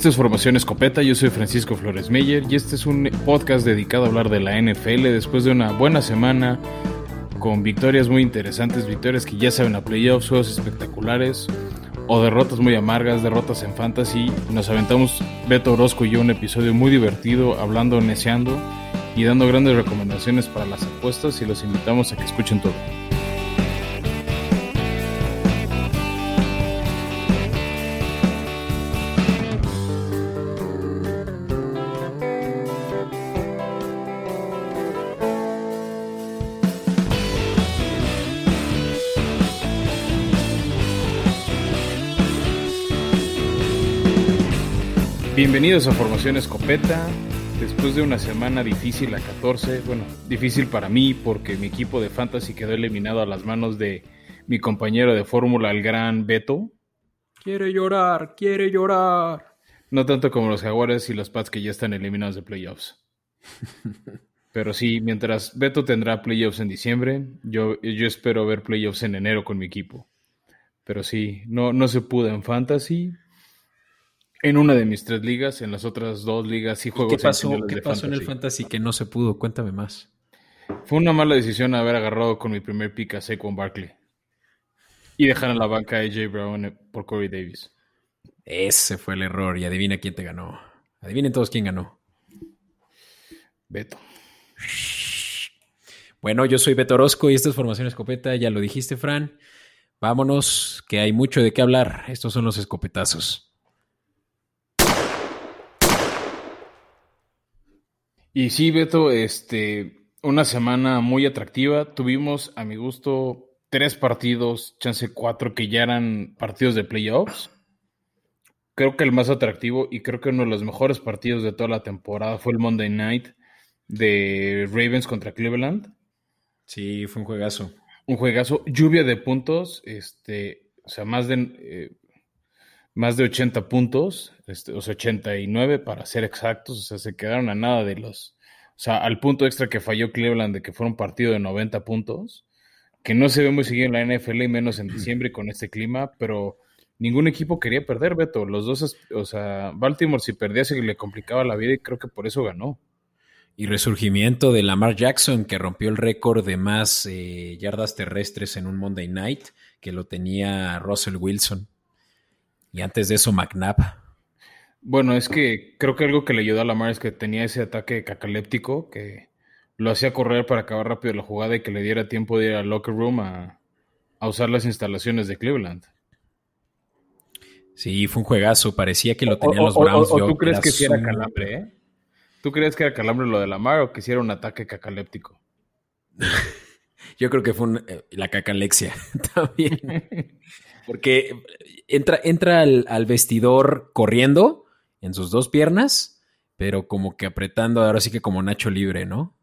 Esta es Formación Escopeta, yo soy Francisco Flores Meyer y este es un podcast dedicado a hablar de la NFL después de una buena semana con victorias muy interesantes, victorias que ya saben a playoffs, juegos espectaculares o derrotas muy amargas, derrotas en fantasy. Nos aventamos Beto Orozco y yo un episodio muy divertido hablando, neceando y dando grandes recomendaciones para las apuestas y los invitamos a que escuchen todo. Bienvenidos a Formación Escopeta. Después de una semana difícil a 14, bueno, difícil para mí porque mi equipo de fantasy quedó eliminado a las manos de mi compañero de fórmula, el gran Beto. Quiere llorar, quiere llorar. No tanto como los Jaguares y los Pats que ya están eliminados de playoffs. Pero sí, mientras Beto tendrá playoffs en diciembre, yo, yo espero ver playoffs en enero con mi equipo. Pero sí, no, no se pudo en fantasy, en una de mis tres ligas, en las otras dos ligas sí juego. ¿Qué pasó, ¿qué pasó en el fantasy que no se pudo? Cuéntame más. Fue una mala decisión haber agarrado con mi primer pick a Saquon Barkley y dejar en la banca a AJ Brown por Corey Davis. Ese fue el error y adivina quién te ganó. Adivinen todos quién ganó. Beto. Bueno, yo soy Beto Orozco y esta es Formación Escopeta, ya lo dijiste, Fran. Vámonos, que hay mucho de qué hablar. Estos son los escopetazos. Y sí, Beto, este, una semana muy atractiva. Tuvimos, a mi gusto, tres partidos, chance cuatro, que ya eran partidos de playoffs. Creo que el más atractivo y creo que uno de los mejores partidos de toda la temporada fue el Monday Night de Ravens contra Cleveland. Sí, fue un juegazo. Un juegazo, lluvia de puntos, este, o sea, más de eh, más de 80 puntos, este, o sea, 89 para ser exactos, o sea, se quedaron a nada de los, o sea, al punto extra que falló Cleveland de que fue un partido de 90 puntos, que no se ve muy seguido en la NFL y menos en diciembre con este clima, pero ningún equipo quería perder, Beto, los dos, o sea, Baltimore si perdía se le complicaba la vida y creo que por eso ganó. Y resurgimiento de Lamar Jackson, que rompió el récord de más eh, yardas terrestres en un Monday Night, que lo tenía Russell Wilson. Y antes de eso, McNabb. Bueno, es que creo que algo que le ayudó a Lamar es que tenía ese ataque cacaléptico que lo hacía correr para acabar rápido la jugada y que le diera tiempo de ir al locker room a, usar las instalaciones de Cleveland. Sí, fue un juegazo. Parecía que lo tenían los Browns. O, tú crees que sí era calambre, eh? ¿Tú crees que era calambre lo de Lamar o que sí era un ataque cacaléptico? Yo creo que fue eh, la cacalexia también. Porque entra, entra al, vestidor corriendo en sus dos piernas, pero como que apretando, ahora sí que como Nacho libre, ¿no?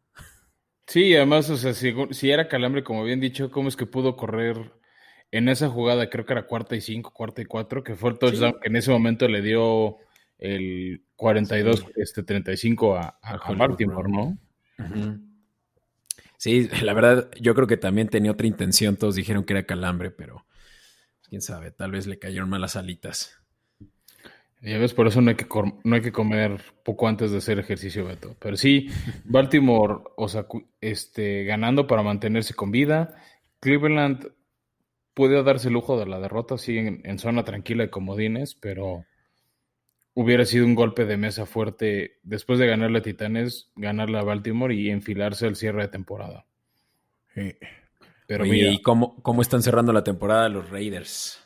Sí, además, o sea, si, era calambre, como bien dicho, ¿cómo es que pudo correr en esa jugada? Creo que era cuarta y cinco, cuarta y cuatro, que fue el touchdown que en ese momento le dio el 42, este 35 a, a, Baltimore, ¿no? Sí, la verdad, yo creo que también tenía otra intención. Todos dijeron que era calambre, pero quién sabe, tal vez le cayeron malas alitas. Ya ves, por eso no hay que, no hay que comer poco antes de hacer ejercicio, Beto. Pero sí, Baltimore, o sea, este, ganando para mantenerse con vida. Cleveland puede darse el lujo de la derrota, sí, en, zona tranquila de comodines, pero hubiera sido un golpe de mesa fuerte después de ganarle a Titanes, ganarle a Baltimore y enfilarse al cierre de temporada. Sí. Pero ¿y cómo, cómo, están cerrando la temporada los Raiders?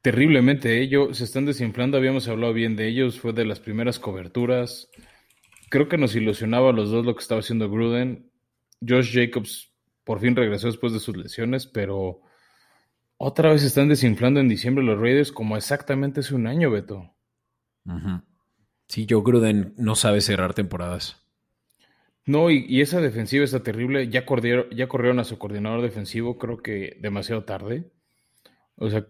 Terriblemente, ellos ¿eh? se están desinflando, habíamos hablado bien de ellos, fue de las primeras coberturas. Creo que nos ilusionaba a los dos lo que estaba haciendo Gruden. Josh Jacobs por fin regresó después de sus lesiones, pero otra vez se están desinflando en diciembre los Raiders como exactamente hace un año, Beto. Sí, Joe Gruden no sabe cerrar temporadas. No, y, esa defensiva está terrible. Ya corrieron, ya corrieron a su coordinador defensivo, creo que demasiado tarde. O sea,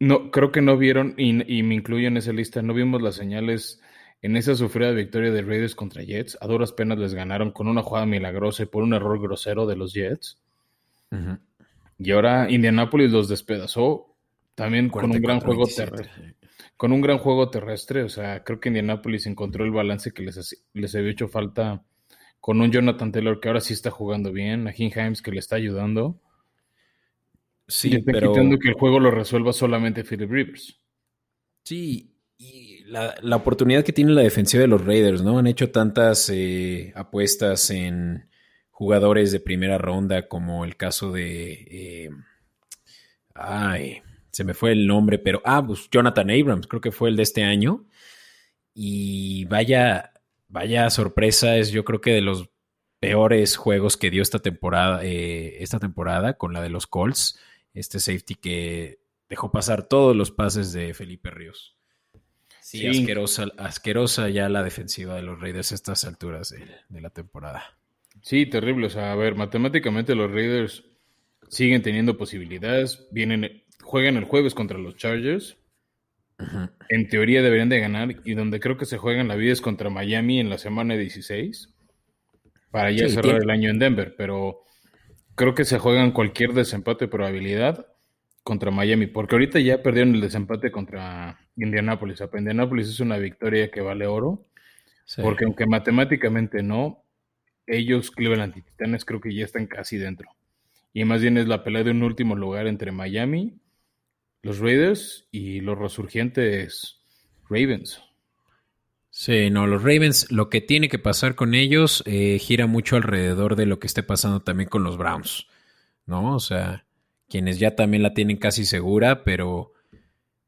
no, creo que no vieron, y, me incluyo en esa lista, no vimos las señales en esa sufrida victoria de Raiders contra Jets. A duras penas les ganaron con una jugada milagrosa y por un error grosero de los Jets. Y ahora Indianapolis los despedazó también con un gran juego terrestre con un gran juego terrestre. O sea, creo que Indianapolis encontró el balance que les, les había hecho falta con un Jonathan Taylor que ahora sí está jugando bien, a Himes que le está ayudando. Sí, y está pero... quitando que el juego lo resuelva solamente Philip Rivers. Sí, y la, oportunidad que tiene la defensiva de los Raiders, ¿no? Han hecho tantas eh, apuestas en jugadores de primera ronda, como el caso de. Eh, ay, se me fue el nombre, pero. Ah, pues Jonathan Abrams, creo que fue el de este año. Y vaya, vaya sorpresa, es yo creo que de los peores juegos que dio esta temporada, eh, esta temporada con la de los Colts. Este safety que dejó pasar todos los pases de Felipe Ríos. Sí, Asquerosa, asquerosa ya la defensiva de los Raiders a estas alturas de, la temporada. Sí, terrible. O sea, a ver, matemáticamente los Raiders siguen teniendo posibilidades. Vienen, juegan el jueves contra los Chargers. En teoría deberían de ganar. Y donde creo que se juegan la vida es contra Miami en la semana 16. Para ya cerrar el año en Denver. Pero creo que se juegan cualquier desempate de probabilidad contra Miami, porque ahorita ya perdieron el desempate contra Indianapolis. O Indianapolis es una victoria que vale oro, porque aunque matemáticamente no, ellos, Cleveland y Titanes, creo que ya están casi dentro. Y más bien es la pelea de un último lugar entre Miami, los Raiders y los resurgientes Ravens. Sí, no, los Ravens, lo que tiene que pasar con ellos eh, gira mucho alrededor de lo que esté pasando también con los Browns, ¿no? O sea, quienes ya también la tienen casi segura, pero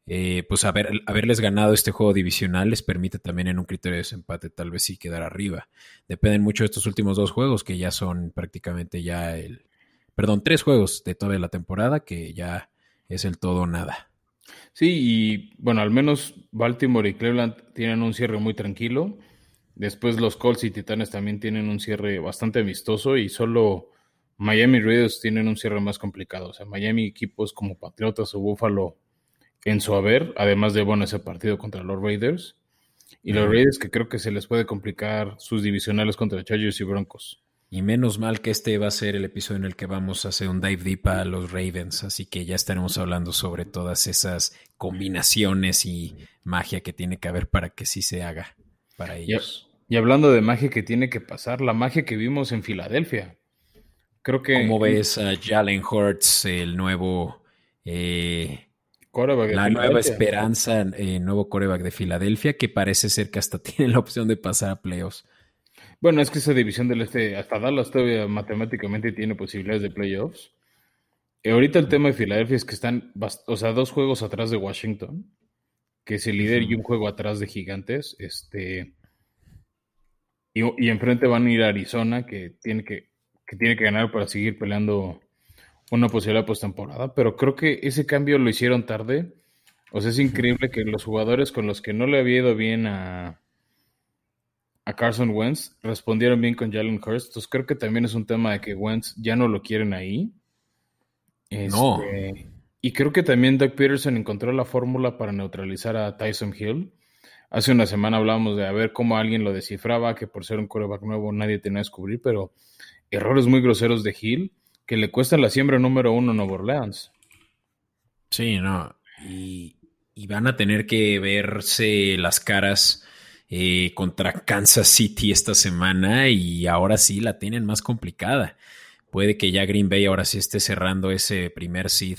eh, pues haber, haberles ganado este juego divisional les permite también en un criterio de desempate tal vez sí quedar arriba. Dependen mucho de estos últimos dos juegos que ya son prácticamente ya el, perdón, tres juegos de toda la temporada que ya es el todo o nada. Sí, y bueno, al menos Baltimore y Cleveland tienen un cierre muy tranquilo. Después los Colts y Titanes también tienen un cierre bastante amistoso y solo Miami Raiders tienen un cierre más complicado. O sea, Miami equipos como Patriotas o Buffalo en su haber, además de, bueno, ese partido contra los Raiders. Y los Raiders que creo que se les puede complicar sus divisionales contra Chargers y Broncos. Y menos mal que este va a ser el episodio en el que vamos a hacer un dive deep a los Ravens, así que ya estaremos hablando sobre todas esas combinaciones y magia que tiene que haber para que sí se haga para ellos. Y, y hablando de magia que tiene que pasar, la magia que vimos en Filadelfia. Creo que. ¿Cómo ves a Jalen Hurts, el nuevo. Eh, la nueva esperanza, el eh, nuevo coreback de Filadelfia, que parece ser que hasta tiene la opción de pasar a playoffs. Bueno, es que esa división del este, hasta Dallas todavía matemáticamente tiene posibilidades de playoffs. Y ahorita el tema de Filadelfia es que están, o sea, dos juegos atrás de Washington, que es el líder, y un juego atrás de Gigantes. Este, y, y enfrente van a ir a Arizona, que tiene que que tiene que ganar para seguir peleando una posibilidad postemporada, pero creo que ese cambio lo hicieron tarde. O sea, es increíble que los jugadores con los que no le había ido bien a, a Carson Wentz respondieron bien con Jalen Hurst. Entonces creo que también es un tema de que Wentz ya no lo quieren ahí. no. Este, y creo que también Doug Peterson encontró la fórmula para neutralizar a Tyson Hill. Hace una semana hablábamos de a ver cómo alguien lo descifraba, que por ser un coreback nuevo nadie tenía que descubrir, pero errores muy groseros de Hill que le cuestan la siembra número uno a Nueva Orleans. Sí, no. Y, van a tener que verse las caras eh, contra Kansas City esta semana y ahora sí la tienen más complicada. Puede que ya Green Bay ahora sí esté cerrando ese primer seed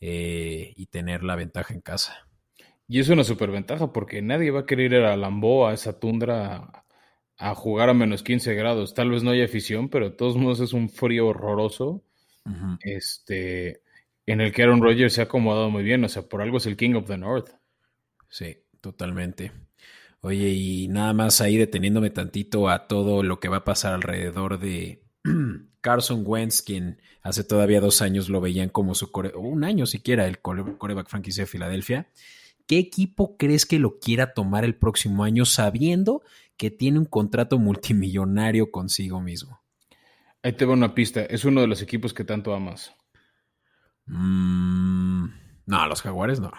eh, y tener la ventaja en casa. Y es una superventaja porque nadie va a querer ir a Lambeau, a esa tundra, a jugar a menos 15 grados. Tal vez no haya afición, pero de todos modos es un frío horroroso. Este, en el que Aaron Rodgers se ha acomodado muy bien. O sea, por algo es el King of the North. Sí, totalmente. Oye, y nada más ahí deteniéndome tantito a todo lo que va a pasar alrededor de Carson Wentz, quien hace todavía dos años lo veían como su core, o un año siquiera, el coreback franquicia de Filadelfia. ¿Qué equipo crees que lo quiera tomar el próximo año sabiendo que tiene un contrato multimillonario consigo mismo. Ahí te va una pista. Es uno de los equipos que tanto amas. Mm, no, los Jaguares no.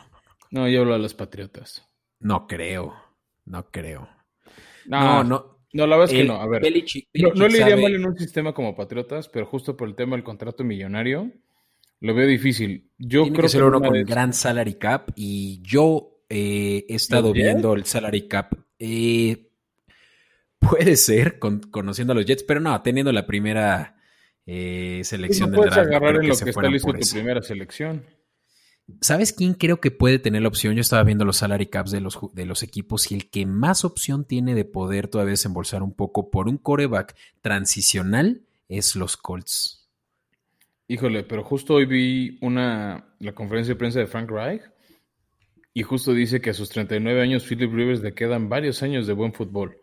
No, yo hablo de los Patriotas. No creo. No creo. No, no. No, la verdad es que no. A ver. no, le iría mal en un sistema como Patriotas, pero justo por el tema del contrato millonario, lo veo difícil. Yo creo que ser uno con gran salary cap y yo eh, he estado viendo el salary cap. Eh, puede ser, conociendo a los Jets, pero no, teniendo la primera eh, selección del draft. agarrar en lo que, está listo tu primera selección. ¿Sabes quién creo que puede tener la opción? Yo estaba viendo los salary caps de los, de los equipos y el que más opción tiene de poder todavía desembolsar un poco por un coreback transicional es los Colts. Híjole, pero justo hoy vi una la conferencia de prensa de Frank Reich y justo dice que a sus 39 años Philip Rivers le quedan varios años de buen fútbol.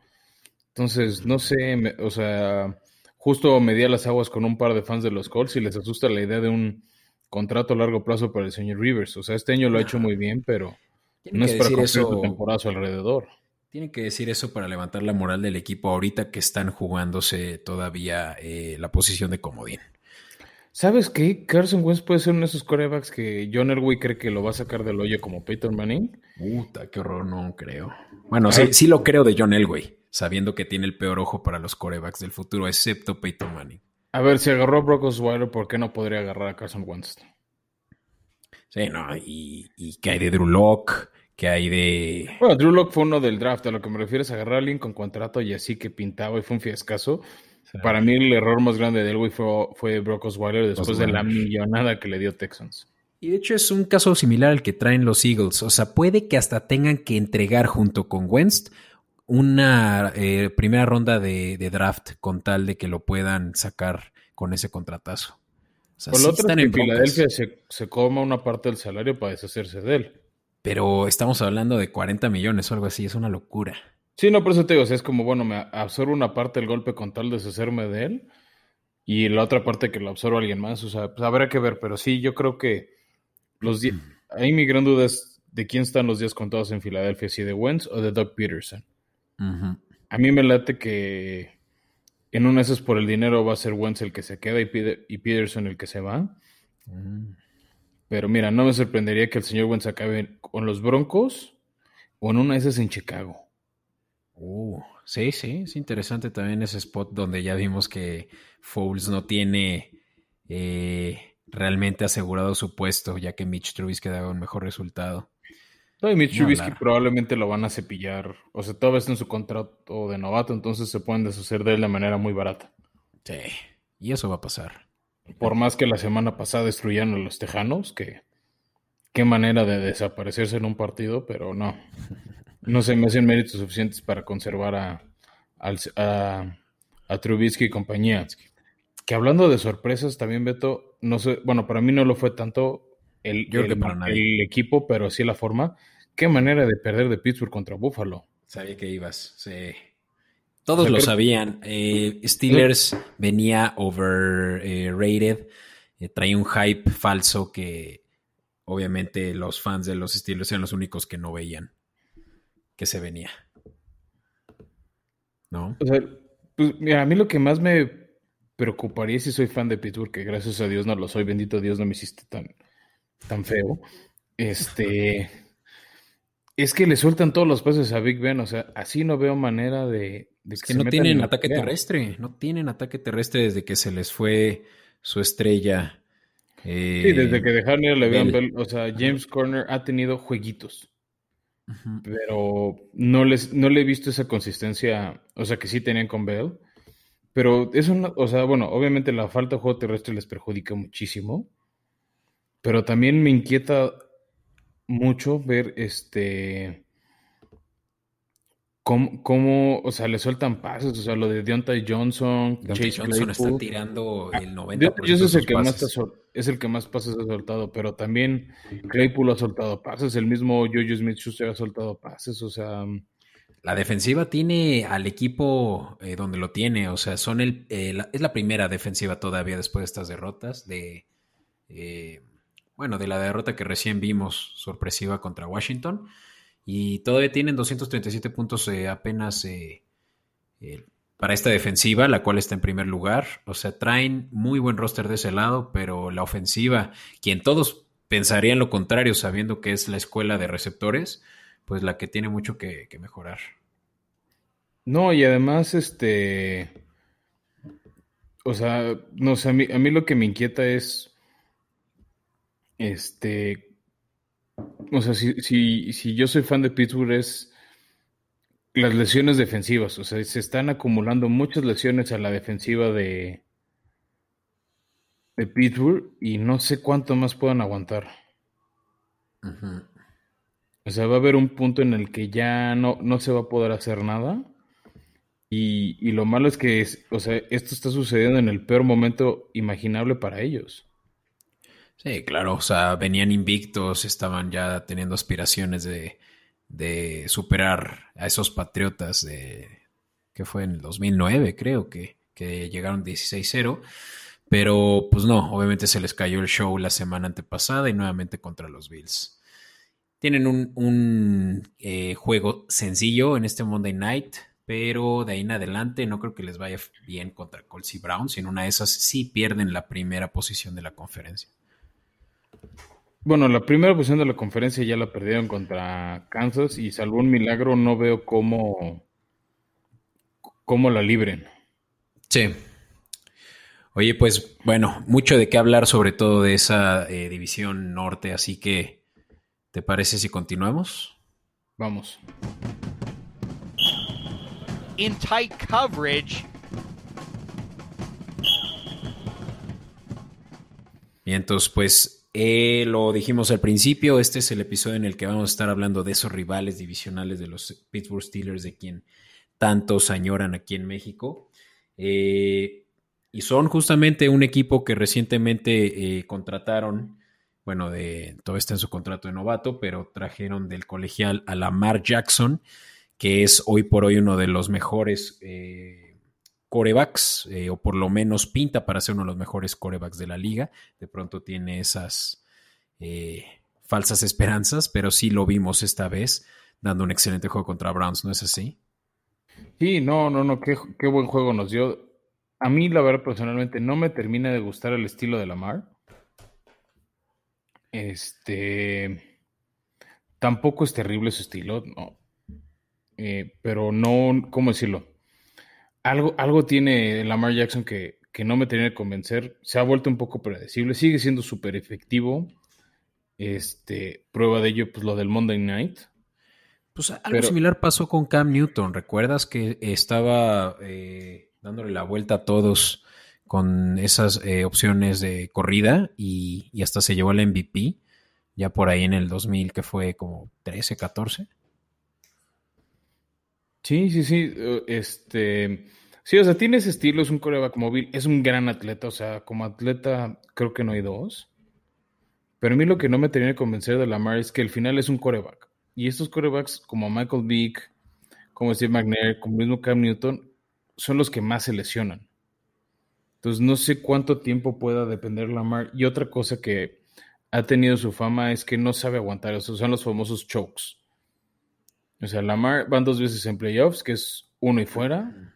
Entonces, no sé, o sea, justo medía las aguas con un par de fans de los Colts y les asusta la idea de un contrato a largo plazo para el señor Rivers. O sea, este año lo ha hecho muy bien, pero no es para cumplir su temporada alrededor. Tiene que decir eso para levantar la moral del equipo ahorita que están jugándose todavía eh, la posición de comodín. ¿Sabes qué? Carson Wentz puede ser uno de esos corebacks que John Elway cree que lo va a sacar del hoyo como Peyton Manning. Puta, qué horror, no creo. Bueno, sí, sí lo creo de John Elway, sabiendo que tiene el peor ojo para los corebacks del futuro, excepto Peyton Manning. A ver, si agarró a Brock Osweiler, ¿por qué no podría agarrar a Carson Wentz? Sí, no, y, y que hay de Drew Locke, que hay de... Bueno, Drew Locke fue uno del draft, a lo que me refiero es agarrar a alguien con contrato y así que pintaba y fue un fiascazo. Para mí el error más grande de Elway fue, fue Brock Osweiler después de la millonada que le dio Texans. Y de hecho es un caso similar al que traen los Eagles. O sea, puede que hasta tengan que entregar junto con Wentz una eh, primera ronda de, draft con tal de que lo puedan sacar con ese contratazo. O sea, Por lo otro, en Filadelfia se, se, coma una parte del salario para deshacerse de él. Pero estamos hablando de 40 millones o algo así, es una locura. Sí, no, por eso te digo, es como, bueno, me absorbo una parte del golpe con tal de deshacerme de él y la otra parte que lo absorbo a alguien más, o sea, pues habrá que ver, pero sí, yo creo que los días, ahí mi gran duda es de quién están los días contados en Filadelfia, si de Wentz o de Doug Peterson. A mí me late que en una de esas por el dinero va a ser Wentz el que se queda y, Peterson el que se va. Mm. Pero mira, no me sorprendería que el señor Wentz acabe con los Broncos o en una de esas en Chicago. Uh, sí, sí, es interesante también ese spot donde ya vimos que Foles no tiene eh, realmente asegurado su puesto, ya que Mitch Trubisky daba un mejor resultado. No, y Mitch Trubisky probablemente lo van a cepillar. O sea, todavía está en su contrato de novato, entonces se pueden deshacer de él de manera muy barata. Sí, y eso va a pasar. Por más que la semana pasada destruyeron a los Tejanos, que qué manera de desaparecerse en un partido, pero no. No se me hacen méritos suficientes para conservar a, a, Trubisky y compañía. Que hablando de sorpresas, también Beto, no sé, bueno, para mí no lo fue tanto el, el, equipo, pero sí la forma. Qué manera de perder de Pittsburgh contra Buffalo. Sabía que ibas, sí. Todos lo sabían. Eh, Steelers venía overrated. Eh, traía un hype falso que obviamente los fans de los Steelers eran los únicos que no veían que se venía. ¿No? O sea, pues mira, a mí lo que más me preocuparía si soy fan de Pittsburgh, que gracias a Dios no lo soy, bendito Dios no me hiciste tan, tan feo. Este es que le sueltan todos los pases a Big Ben, o sea, así no veo manera de, es que, no tienen ataque terrestre, no tienen ataque terrestre desde que se les fue su estrella. sí, desde eh, que dejaron ir a Le'Veon o sea, James Corner ha tenido jueguitos, pero no les no le he visto esa consistencia, o sea, que sí tenían con Bell, pero eso, no, o sea, bueno, obviamente la falta de juego terrestre les perjudica muchísimo, pero también me inquieta mucho ver este cómo, o sea, le sueltan pases, o sea, lo de Deontay Johnson, Chase Johnson está tirando el 90% ah, es el que más es el que más pases ha soltado, pero también Claypool ha soltado pases, el mismo Jojo Smith-Schuster ha soltado pases, o sea, la defensiva tiene al equipo eh, donde lo tiene, o sea, son el, eh, es la primera defensiva todavía después de estas derrotas de eh, bueno, de la derrota que recién vimos sorpresiva contra Washington. Y todavía tienen 237 puntos eh, apenas eh, eh, para esta defensiva, la cual está en primer lugar. O sea, traen muy buen roster de ese lado, pero la ofensiva, quien todos pensarían lo contrario, sabiendo que es la escuela de receptores, pues la que tiene mucho que, mejorar. No, y además, este. O sea, no sé, a mí, a mí lo que me inquieta es este, o sea, si, si, si yo soy fan de Pittsburgh es las lesiones defensivas. O sea, se están acumulando muchas lesiones a la defensiva de, de Pittsburgh y no sé cuánto más puedan aguantar. O sea, va a haber un punto en el que ya no, no se va a poder hacer nada. Y, y lo malo es que, o sea, esto está sucediendo en el peor momento imaginable para ellos. Sí, claro, o sea, venían invictos, estaban ya teniendo aspiraciones de, de superar a esos Patriotas de, que fue en el 2009, creo que, que llegaron 16-0. Pero pues no, obviamente se les cayó el show la semana antepasada y nuevamente contra los Bills. Tienen un, un eh, juego sencillo en este Monday Night, pero de ahí en adelante no creo que les vaya bien contra Colts y Browns. En una de esas sí pierden la primera posición de la conferencia. Bueno, la primera posición de la conferencia ya la perdieron contra Kansas y salvo un milagro no veo cómo, cómo la libren. Sí. Oye, pues bueno, mucho de qué hablar sobre todo de esa eh, división norte, así que ¿te parece si continuamos? Vamos. In tight coverage. Y entonces, pues eh, lo dijimos al principio, este es el episodio en el que vamos a estar hablando de esos rivales divisionales de los Pittsburgh Steelers, de quien tantos añoran aquí en México. Eh, y son justamente un equipo que recientemente eh, contrataron, bueno, de, todo está en su contrato de novato, pero trajeron del colegial a Lamar Jackson, que es hoy por hoy uno de los mejores corebacks, eh, o por lo menos pinta para ser uno de los mejores corebacks de la liga. De pronto tiene esas eh, falsas esperanzas, pero sí lo vimos esta vez dando un excelente juego contra Browns, ¿no es así? Sí, no, no, no, qué, qué buen juego nos dio. A mí, la verdad, personalmente, no me termina de gustar el estilo de Lamar. Este. Tampoco es terrible su estilo, no. Eh, pero no, ¿cómo decirlo? Algo, algo tiene Lamar Jackson que, que no me tiene que convencer. Se ha vuelto un poco predecible. Sigue siendo súper efectivo. Este, prueba de ello, pues lo del Monday Night. Pues algo similar pasó con Cam Newton. ¿Recuerdas que estaba eh, dándole la vuelta a todos con esas eh, opciones de corrida y, y, hasta se llevó al MVP? Ya por ahí en el 2000, que fue como 13, 14. Sí, sí, sí. Eh, este. Sí, o sea, tiene ese estilo, es un coreback móvil, es un gran atleta, o sea, como atleta creo que no hay dos. Pero a mí lo que no me tenía que convencer de Lamar es que al final es un coreback. Y estos corebacks como Michael Vick, como Steve McNair, como mismo Cam Newton, son los que más se lesionan. Entonces no sé cuánto tiempo pueda depender Lamar. Y otra cosa que ha tenido su fama es que no sabe aguantar, eso son los famosos chokes. O sea, Lamar van dos veces en playoffs, que es uno y fuera.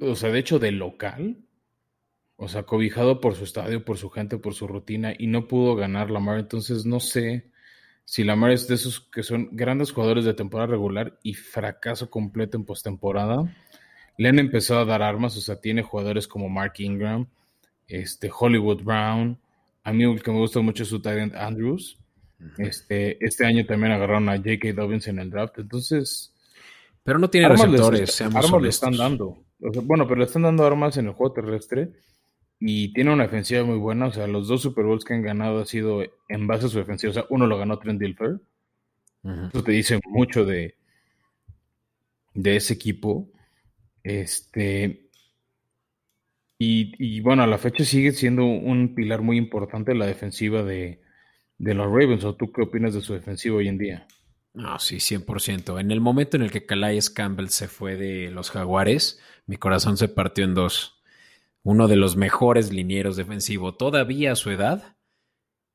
o sea, de hecho, de local. O sea, cobijado por su estadio, por su gente, por su rutina, y no pudo ganar Lamar. Entonces, no sé si Lamar es de esos que son grandes jugadores de temporada regular y fracaso completo en postemporada. Le han empezado a dar armas, o sea, tiene jugadores como Mark Ingram, este, Hollywood Brown. A mí el que me gusta mucho es su talent Andrews. Este, este año también agarraron a J.K. Dobbins en el draft, entonces. Pero no tiene receptores, armas le están dando. bueno, pero le están dando armas en el juego terrestre y tiene una defensiva muy buena. O sea, los dos Super Bowls que han ganado ha sido en base a su defensiva. O sea, uno lo ganó Trent Dilfer. Eso te dice mucho de, de ese equipo. Este. Y, y, bueno, a la fecha sigue siendo un pilar muy importante la defensiva de, de los Ravens, ¿o tú qué opinas de su defensiva hoy en día? No, sí, 100%. En el momento en el que Calais Campbell se fue de los Jaguares, mi corazón se partió en dos. Uno de los mejores linieros defensivos todavía a su edad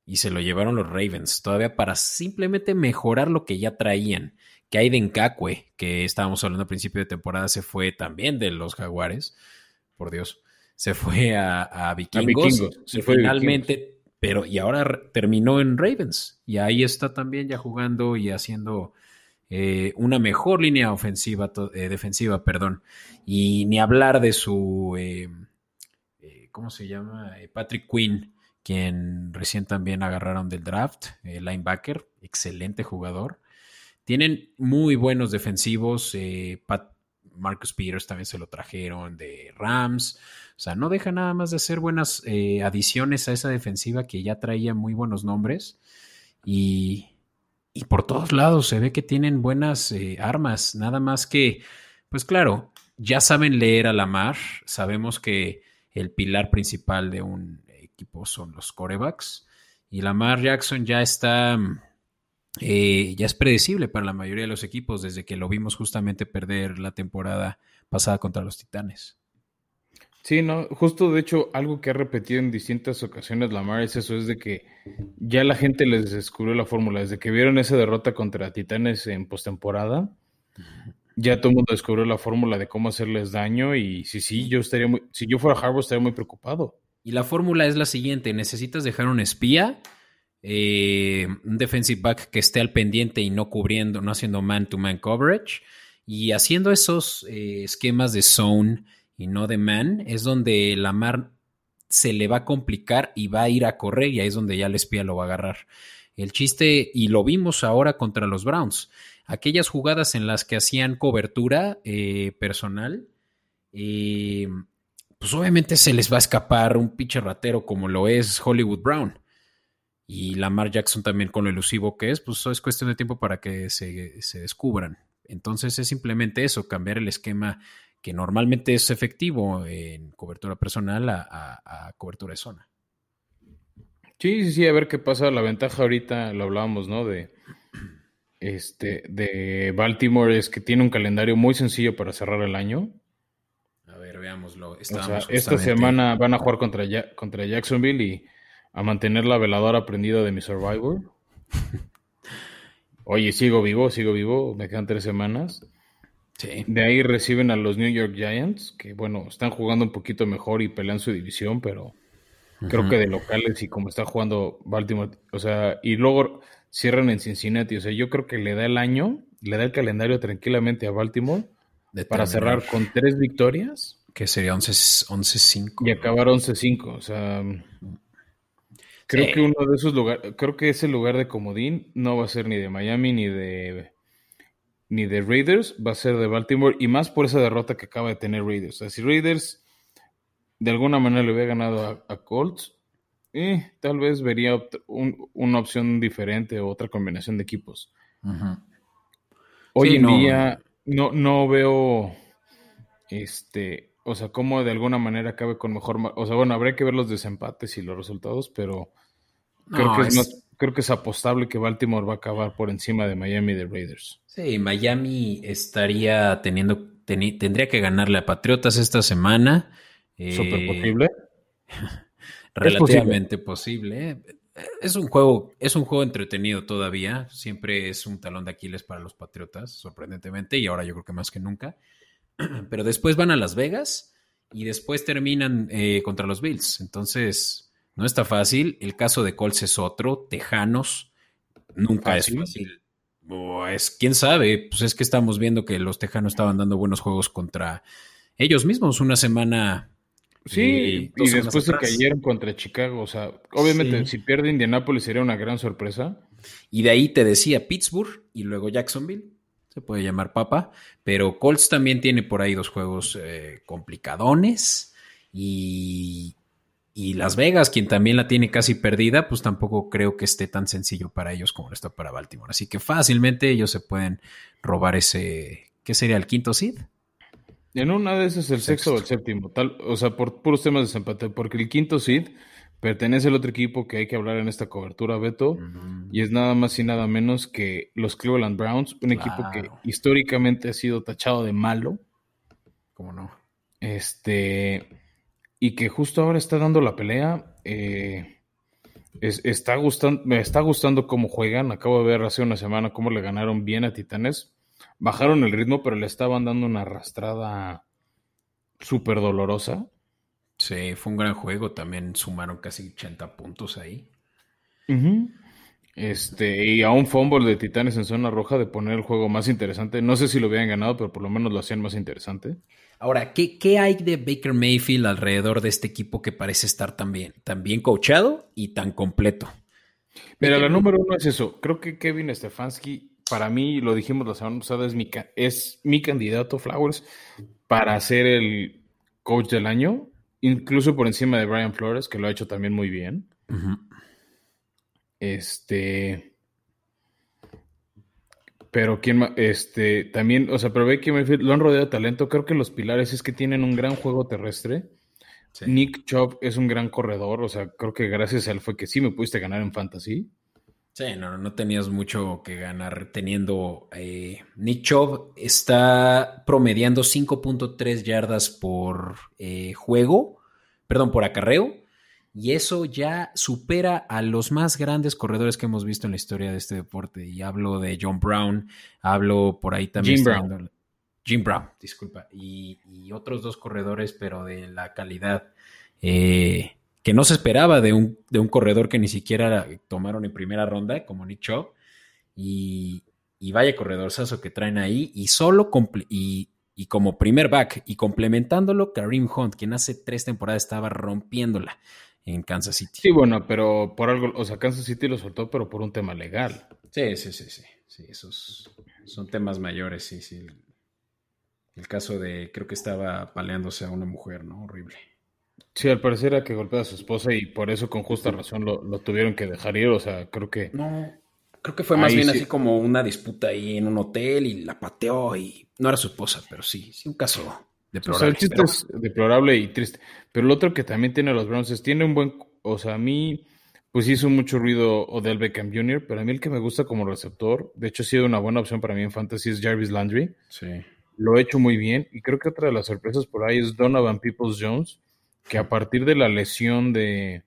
y se lo llevaron los Ravens, todavía para simplemente mejorar lo que ya traían. Que Aiden Kakwe, que estábamos hablando al principio de temporada, se fue también de los Jaguares, por Dios, se fue a, Vikingos. Se fue finalmente pero y ahora terminó en Ravens y ahí está también ya jugando y haciendo eh, una mejor línea ofensiva, eh, defensiva, perdón. Y ni hablar de su, eh, ¿cómo se llama? Patrick Quinn, quien recién también agarraron del draft, linebacker, excelente jugador. Tienen muy buenos defensivos. Marcus Peters también se lo trajeron de Rams. O sea, no deja nada más de hacer buenas eh, adiciones a esa defensiva que ya traía muy buenos nombres. Y, y por todos lados se ve que tienen buenas eh, armas. Nada más que, pues claro, ya saben leer a la mar. Sabemos que el pilar principal de un equipo son los corebacks. Y Lamar Jackson ya está eh, ya es predecible para la mayoría de los equipos desde que lo vimos justamente perder la temporada pasada contra los Titanes. Sí, no, justo de hecho algo que ha repetido en distintas ocasiones Lamar es eso, es de que ya la gente les descubrió la fórmula, desde que vieron esa derrota contra Titanes en postemporada, ya todo el mundo descubrió la fórmula de cómo hacerles daño y sí, sí, yo estaría muy, si yo fuera Harvard estaría muy preocupado. Y la fórmula es la siguiente, necesitas dejar un espía eh, un defensive back que esté al pendiente y no cubriendo, no haciendo man-to-man coverage. Y haciendo esos eh, esquemas de zone y no de man, es donde la mar se le va a complicar y va a ir a correr y ahí es donde ya el espía lo va a agarrar. El chiste, y lo vimos ahora contra los Browns, aquellas jugadas en las que hacían cobertura eh, personal, pues obviamente se les va a escapar un pinche ratero como lo es Hollywood Brown y Lamar Jackson también con lo elusivo que es, pues es cuestión de tiempo para que se, descubran. Entonces es simplemente eso, cambiar el esquema que normalmente es efectivo en cobertura personal a, cobertura de zona. Sí, sí, sí, a ver qué pasa. La ventaja ahorita, lo hablábamos, ¿no? De, este, de Baltimore es que tiene un calendario muy sencillo para cerrar el año. A ver, veámoslo. esta semana van a jugar contra, contra Jacksonville y a mantener la veladora prendida de mi Survivor. Oye, sigo vivo, sigo vivo, me quedan tres semanas. Sí. De ahí reciben a los New York Giants, que bueno, están jugando un poquito mejor y pelean su división, pero creo que de locales y como está jugando Baltimore, o sea, y luego cierran en Cincinnati, o sea, yo creo que le da el año, le da el calendario tranquilamente a Baltimore para cerrar con tres victorias. Que sería 11-5. y acabar 11-5, o sea, Creo que uno de esos lugares, creo que ese lugar de comodín no va a ser ni de Miami ni de ni de Raiders, va a ser de Baltimore y más por esa derrota que acaba de tener Raiders. O sea, si Raiders de alguna manera le hubiera ganado a, Colts, eh, tal vez vería una opción diferente o otra combinación de equipos. Hoy en día no, no veo este, o sea, cómo de alguna manera acabe con mejor, o sea, bueno, habría que ver los desempates y los resultados, pero Creo, que es, creo que es apostable que Baltimore va a acabar por encima de Miami de Raiders. Sí, Miami estaría teniendo, tendría que ganarle a Patriotas esta semana. ¿Súper eh, posible? relativamente posible. Es un juego, es un juego entretenido todavía. Siempre es un talón de Aquiles para los Patriotas, sorprendentemente, y ahora yo creo que más que nunca. Pero después van a Las Vegas y después terminan eh, contra los Bills. Entonces, no está fácil. El caso de Colts es otro. Tejanos nunca es fácil. Pues quién sabe. Pues es que estamos viendo que los Tejanos estaban dando buenos juegos contra ellos mismos una semana. Sí, eh, y después se cayeron contra Chicago. O sea, obviamente, si pierde Indianapolis sería una gran sorpresa. Y de ahí te decía Pittsburgh y luego Jacksonville. Se puede llamar papa. Pero Colts también tiene por ahí dos juegos eh, complicadones. Y y Las Vegas, quien también la tiene casi perdida, pues tampoco creo que esté tan sencillo para ellos como lo está para Baltimore. Así que fácilmente ellos se pueden robar ese, ¿qué sería el quinto seed? En una de esas el sexto o el séptimo, tal, o sea, por puros temas de desempate, porque el quinto seed pertenece al otro equipo que hay que hablar en esta cobertura, Beto, y es nada más y nada menos que los Cleveland Browns, un equipo que históricamente ha sido tachado de malo. ¿Cómo no? Este, y que justo ahora está dando la pelea. Eh, está gustando, me está gustando cómo juegan. Acabo de ver hace una semana cómo le ganaron bien a Titanes. Bajaron el ritmo, pero le estaban dando una arrastrada súper dolorosa. Sí, fue un gran juego. También sumaron casi 80 puntos ahí. Este, y a un fumble de Titanes en zona roja de poner el juego más interesante. No sé si lo hubieran ganado, pero por lo menos lo hacían más interesante. Ahora, ¿qué, qué hay de Baker Mayfield alrededor de este equipo que parece estar tan bien, tan bien coachado y tan completo? Mira, la número uno es eso. Creo que Kevin Stefanski, para mí, lo dijimos la semana pasada, es mi, es mi candidato, Flowers, para ser el coach del año, incluso por encima de Brian Flores, que lo ha hecho también muy bien. Este. Pero quién este también, o sea, pero ve que lo han rodeado de talento. Creo que los pilares es que tienen un gran juego terrestre. Nick Chubb es un gran corredor, o sea, creo que gracias a él fue que sí me pudiste ganar en fantasy. Sí, no, no tenías mucho que ganar teniendo. Eh, Nick Chubb está promediando 5.3 yardas por eh, juego, perdón, por acarreo y eso ya supera a los más grandes corredores que hemos visto en la historia de este deporte. Y hablo de John Brown, hablo por ahí también. Jim Brown. Jim Brown, disculpa. Y, otros dos corredores, pero de la calidad eh, que no se esperaba de un, de un, corredor que ni siquiera tomaron en primera ronda, como Nick Chubb. Y, y vaya corredorzazo que traen ahí. Y solo y, y como primer back y complementándolo, Kareem Hunt, quien hace tres temporadas estaba rompiéndola en Kansas City. Sí, bueno, pero por algo, o sea, Kansas City lo soltó, pero por un tema legal. Sí, sí, sí, sí. Sí, esos son temas mayores, sí, sí. El caso de, creo que estaba paleándose a una mujer, ¿no? Horrible. Sí, al parecer era que golpeó a su esposa y por eso con justa razón lo, tuvieron que dejar ir, o sea, creo que... No, creo que fue más bien así como una disputa ahí en un hotel y la pateó y no era su esposa, pero sí, sí, un caso Deplorable. O sea, el chiste es deplorable y triste. Pero lo otro que también tiene los Browns es, tiene un buen, o sea, a mí, pues hizo mucho ruido Odell Beckham Jr., pero a mí el que me gusta como receptor, de hecho ha sido una buena opción para mí en fantasy, es Jarvis Landry. Sí. Lo he hecho muy bien y creo que otra de las sorpresas por ahí es Donovan Peoples Jones, que a partir de la lesión de,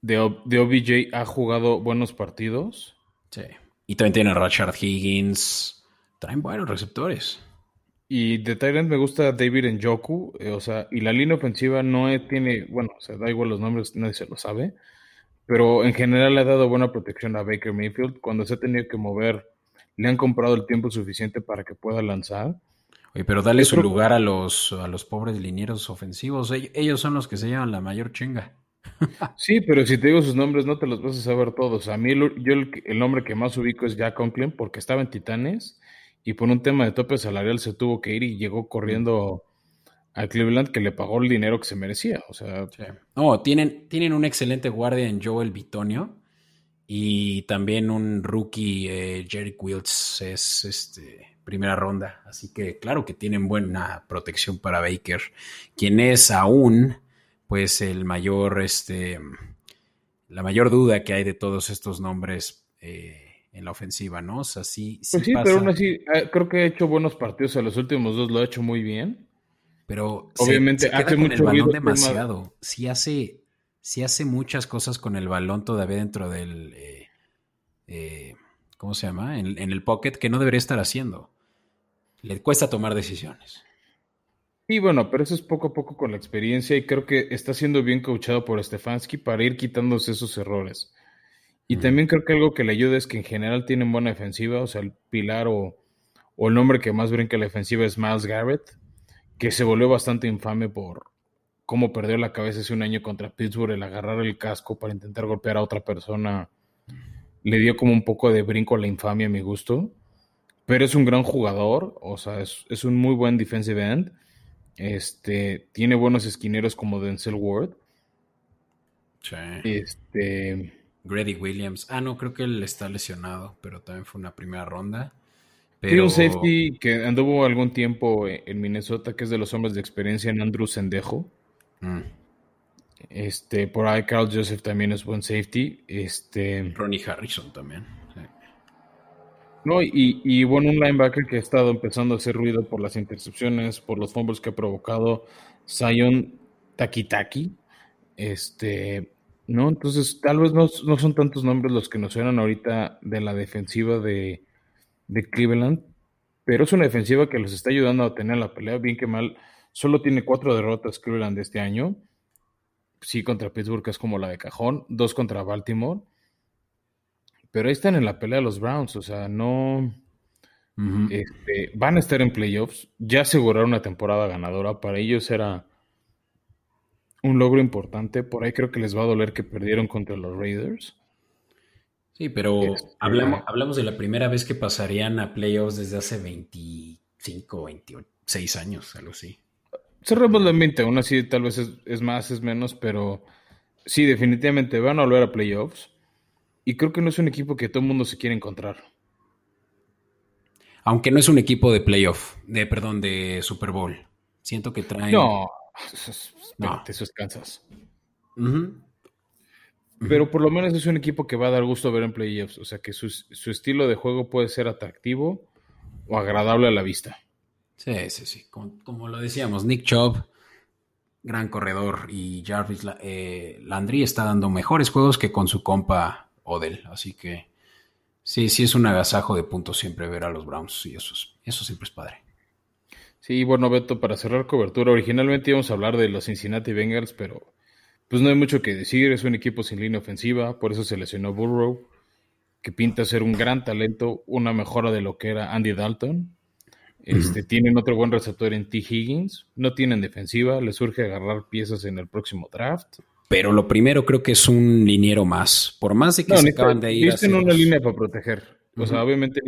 de, de OBJ ha jugado buenos partidos. Sí. Y también tiene a Rashard Higgins. Traen buenos receptores. Y de Tyrant me gusta David Njoku, eh, o sea, y la línea ofensiva no tiene, bueno, o sea, da igual los nombres, nadie se lo sabe, pero en general le ha dado buena protección a Baker Mayfield. Cuando se ha tenido que mover, le han comprado el tiempo suficiente para que pueda lanzar. Oye, pero dale su lugar a los, a los pobres linieros ofensivos. Ellos son los que se llevan la mayor chinga. sí, pero si te digo sus nombres, no te los vas a saber todos. A mí, yo el, el nombre que más ubico es Jack Conklin, porque estaba en Titanes y por un tema de tope salarial se tuvo que ir y llegó corriendo a Cleveland que le pagó el dinero que se merecía. O sea, no, tienen, tienen un excelente guardia en Joel Bitonio y también un rookie, eh, Jerry Wills, es este primera ronda. Así que claro que tienen buena protección para Baker, quien es aún pues el mayor, este, la mayor duda que hay de todos estos nombres. Eh, en la ofensiva, ¿no? O sea, sí. sí, pues pero aún así, eh, creo que ha hecho buenos partidos. A los últimos dos lo ha hecho muy bien. Pero obviamente hace mucho el balón demasiado. Sí hace, sí hace muchas cosas con el balón todavía dentro del. Eh, eh, ¿Cómo se llama? En, en, el pocket que no debería estar haciendo. Le cuesta tomar decisiones. Y bueno, pero eso es poco a poco con la experiencia y creo que está siendo bien coachado por Stefanski para ir quitándose esos errores. Y también creo que algo que le ayuda es que en general tienen buena defensiva, o sea, el pilar o, el nombre que más brinca la defensiva es Miles Garrett, que se volvió bastante infame por cómo perdió la cabeza hace un año contra Pittsburgh, el agarrar el casco para intentar golpear a otra persona, le dio como un poco de brinco a la infamia a mi gusto, pero es un gran jugador, o sea, es, es un muy buen defensive end, este, tiene buenos esquineros como Denzel Ward. Sí. Este Grady Williams. Ah, no, creo que él está lesionado, pero también fue una primera ronda. Pero... un safety que anduvo algún tiempo en Minnesota, que es de los hombres de experiencia en Andrew Sendejo. Mm. Este, por ahí Carl Joseph también es buen safety. Este. Ronnie Harrison también. No, y, y, bueno, un linebacker que ha estado empezando a hacer ruido por las intercepciones, por los fumbles que ha provocado, Zion Takitaki. Este, ¿no? Entonces, tal vez no, son tantos nombres los que nos suenan ahorita de la defensiva de, Cleveland, pero es una defensiva que los está ayudando a tener la pelea, bien que mal. Solo tiene cuatro derrotas Cleveland este año. Sí, contra Pittsburgh, que es como la de cajón. Dos contra Baltimore. pero ahí están en la pelea los Browns, o sea, no... Este, van a estar en playoffs, ya aseguraron una temporada ganadora, para ellos era un logro importante, por ahí creo que les va a doler que perdieron contra los Raiders. Sí, pero este, hablamos, hablamos de la primera vez que pasarían a playoffs desde hace 25, 26 años, algo así. Cerramos la mente, aún así tal vez es, más, es menos, pero sí, definitivamente van a volver a playoffs. Y creo que no es un equipo que todo el mundo se quiere encontrar. Aunque no es un equipo de playoff, de perdón, de Super Bowl. Siento que traen. No, eso es Kansas. Pero por lo menos es un equipo que va a dar gusto ver en playoffs. O sea que su, su estilo de juego puede ser atractivo o agradable a la vista. Sí, sí, sí. Como, lo decíamos, Nick Chubb, gran corredor, y Jarvis eh, Landry está dando mejores juegos que con su compa Odell. Así que sí, sí es un agasajo de puntos siempre ver a los Browns y eso, eso siempre es padre. Sí, bueno, Beto, para cerrar cobertura, originalmente íbamos a hablar de los Cincinnati Bengals, pero pues no hay mucho que decir. Es un equipo sin línea ofensiva, por eso se lesionó Burrow, que pinta ser un gran talento, una mejora de lo que era Andy Dalton. Este, Tienen otro buen receptor en T. Higgins. No tienen defensiva. Les surge agarrar piezas en el próximo draft. Pero lo primero creo que es un liniero más. Por más de que se acaban de ir. Tienen una línea para proteger. O sea, obviamente.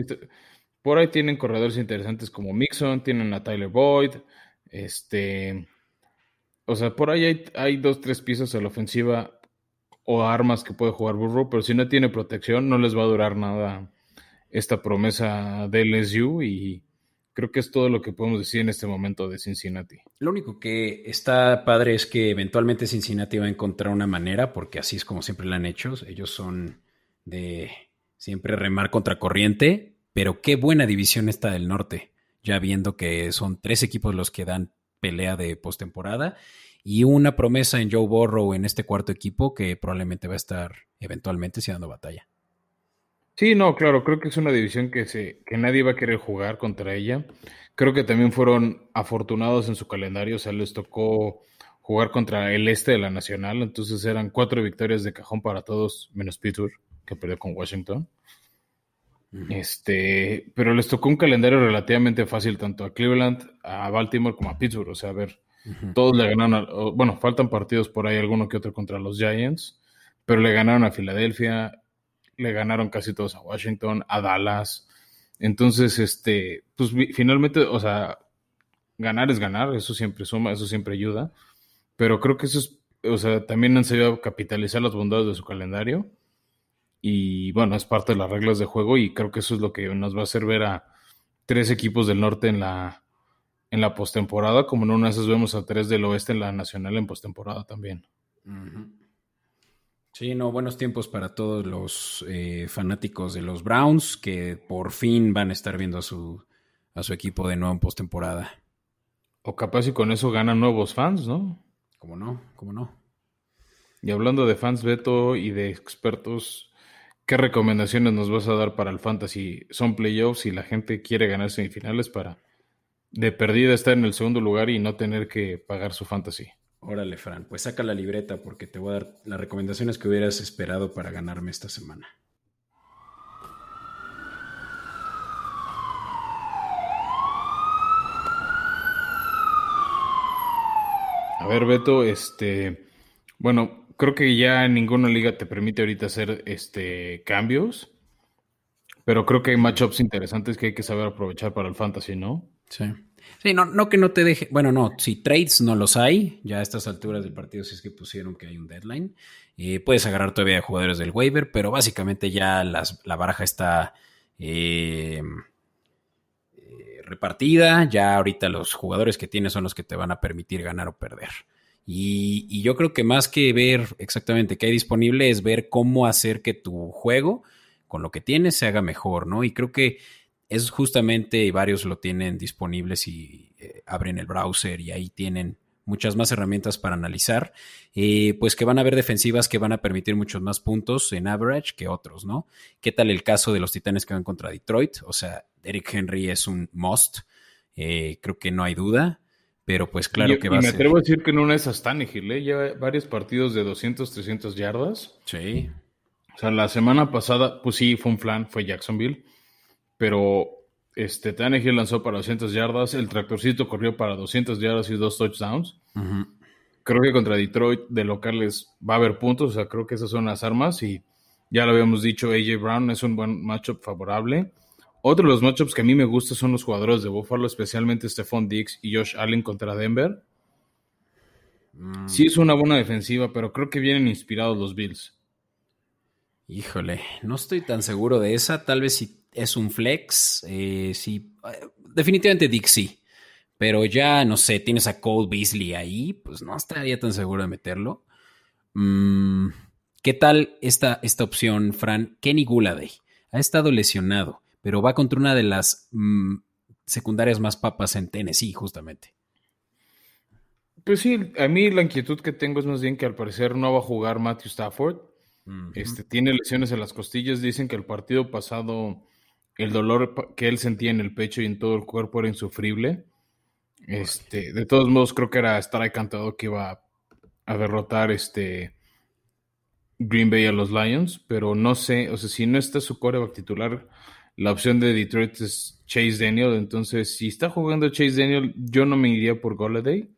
Por ahí tienen corredores interesantes como Mixon. Tienen a Tyler Boyd. Este. O sea, por ahí hay, dos, tres piezas a la ofensiva o armas que puede jugar Burrow, pero si no tiene protección, no les va a durar nada esta promesa de LSU y Creo que es todo lo que podemos decir en este momento de Cincinnati. Lo único que está padre es que eventualmente Cincinnati va a encontrar una manera, porque así es como siempre lo han hecho. Ellos son de siempre remar contra corriente, pero qué buena división está del norte, ya viendo que son tres equipos los que dan pelea de postemporada y una promesa en Joe Burrow en este cuarto equipo que probablemente va a estar eventualmente si dando batalla. Sí, no, claro, creo que es una división que, se, que nadie va a querer jugar contra ella. Creo que también fueron afortunados en su calendario, o sea, les tocó jugar contra el este de la Nacional, entonces eran cuatro victorias de cajón para todos, menos Pittsburgh, que perdió con Washington. Este, pero les tocó un calendario relativamente fácil tanto a Cleveland, a Baltimore como a Pittsburgh, o sea, a ver, todos le ganaron, bueno, faltan partidos por ahí, alguno que otro contra los Giants, pero le ganaron a Filadelfia, le ganaron casi todos a Washington, a Dallas. Entonces, este, pues finalmente, o sea, ganar es ganar, eso siempre suma, eso siempre ayuda. Pero creo que eso es, o sea, también han sabido capitalizar las bondades de su calendario. Y bueno, es parte de las reglas de juego y creo que eso es lo que nos va a hacer ver a tres equipos del norte en la, en la postemporada, como en una de esas vemos a tres del oeste en la nacional en postemporada también. Sí, no, buenos tiempos para todos los eh, fanáticos de los Browns que por fin van a estar viendo a su, a su equipo de nuevo en postemporada. O capaz y con eso ganan nuevos fans, ¿no? ¿Cómo no? ¿Cómo no? Y hablando de fans, Beto, y de expertos, ¿qué recomendaciones nos vas a dar para el fantasy? Son playoffs y la gente quiere ganar semifinales para de perdida estar en el segundo lugar y no tener que pagar su fantasy. Órale, Fran, pues saca la libreta porque te voy a dar las recomendaciones que hubieras esperado para ganarme esta semana. A ver, Beto, este, bueno, creo que ya ninguna liga te permite ahorita hacer este cambios, pero creo que hay matchups interesantes que hay que saber aprovechar para el fantasy, ¿no? Sí. Sí, no, no que no te deje. Bueno, no, si trades no los hay, ya a estas alturas del partido, si es que pusieron que hay un deadline, eh, puedes agarrar todavía jugadores del waiver, pero básicamente ya la baraja está eh, eh, repartida. Ya ahorita los jugadores que tienes son los que te van a permitir ganar o perder. Y, yo creo que más que ver exactamente qué hay disponible, es ver cómo hacer que tu juego con lo que tienes se haga mejor, ¿no? Y creo que es justamente, y varios lo tienen disponibles y eh, abren el browser y ahí tienen muchas más herramientas para analizar, eh, pues que van a haber defensivas que van a permitir muchos más puntos en average que otros, ¿no? ¿Qué tal el caso de los Titanes que van contra Detroit? O sea, Eric Henry es un must, eh, creo que no hay duda, pero pues claro que va a ser. Y me atrevo a decir que no es Tannehill, ¿eh? Lleva varios partidos de 200, 300 yardas. Sí. sea, la semana pasada, pues sí, fue un flan, fue Jacksonville, pero este, Tannehill lanzó para 200 yardas, el tractorcito corrió para 200 yardas y dos touchdowns. Creo que contra Detroit de locales va a haber puntos, o sea, creo que esas son las armas y ya lo habíamos dicho, AJ Brown es un buen matchup favorable. Otro de los matchups que a mí me gusta son los jugadores de Buffalo, especialmente Stephon Diggs y Josh Allen contra Denver. Mm. Sí es una buena defensiva, pero creo que vienen inspirados los Bills. Híjole, no estoy tan seguro de esa. Tal vez si es un flex, eh, sí. eh, Definitivamente Dick sí. Pero ya, no sé, tienes a Cole Beasley ahí, pues no estaría tan seguro de meterlo. Mm, ¿Qué tal esta, esta opción, Fran? Kenny Guladay ha estado lesionado, pero va contra una de las mm, secundarias más papas en Tennessee, justamente. Pues sí, a mí la inquietud que tengo es más bien que al parecer no va a jugar Matthew Stafford. Este, tiene lesiones en las costillas. Dicen que el partido pasado el dolor que él sentía en el pecho y en todo el cuerpo era insufrible. Este, de todos modos, creo que era estar encantado que iba a derrotar este Green Bay a los Lions, pero no sé, o sea, si no está su coreback titular, la opción de Detroit es Chase Daniel. Entonces, si está jugando Chase Daniel, yo no me iría por Golladay.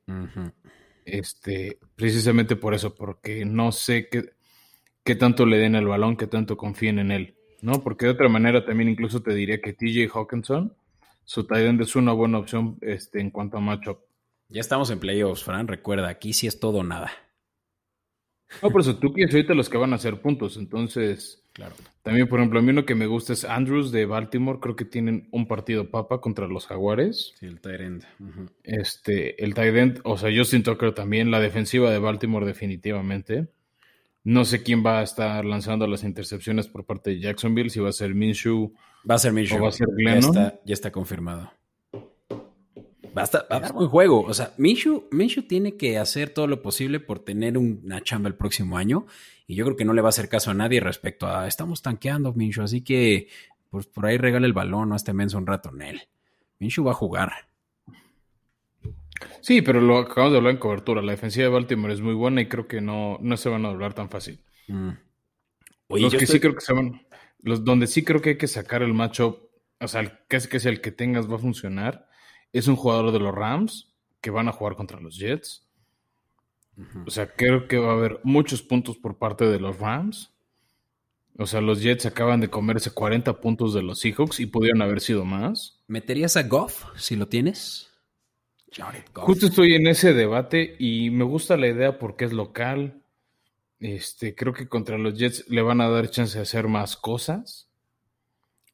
Este, precisamente por eso, porque no sé qué, qué tanto le den el balón, qué tanto confíen en él, ¿no? Porque de otra manera también incluso te diría que TJ Hawkinson, su tight end es una buena opción este, en cuanto a matchup. Ya estamos en playoffs, Fran. Recuerda, aquí sí es todo o nada. No, por eso tú quieres ahorita los que van a hacer puntos, entonces Claro. también, por ejemplo, a mí uno que me gusta es Andrews de Baltimore, creo que tienen un partido papa contra los Jaguares. Sí, el tight end. Este, el tight end, o sea, Justin Tucker también, la defensiva de Baltimore definitivamente. No sé quién va a estar lanzando las intercepciones por parte de Jacksonville, si va a ser Minshew. Va a ser Minshew. ¿O va a ser ya, Glennon? está, ya está confirmado. Va a, estar- va a dar buen juego. O sea, Minshew, Minshew tiene que hacer todo lo posible por tener un- una chamba el próximo año. Y yo creo que no le va a hacer caso a nadie respecto a estamos tanqueando, Minshew. Así que, pues por ahí regala el balón, no este menso un rato en él. Minshew va a jugar. Sí, pero lo acabamos de hablar en cobertura. La defensiva de Baltimore es muy buena y creo que no, no se van a doblar tan fácil. Mm. Oye, los que estoy- sí creo que se van, los donde sí creo que hay que sacar el matchup, o sea, casi que sea el que tengas va a funcionar, es un jugador de los Rams que van a jugar contra los Jets. O sea, creo que va a haber muchos puntos por parte de los Rams. O sea, los Jets acaban de comerse 40 puntos de los Seahawks y pudieron haber sido más. ¿Meterías a Goff si lo tienes? Goff. Justo estoy en ese debate y me gusta la idea porque es local. Este, creo que contra los Jets le van a dar chance de hacer más cosas.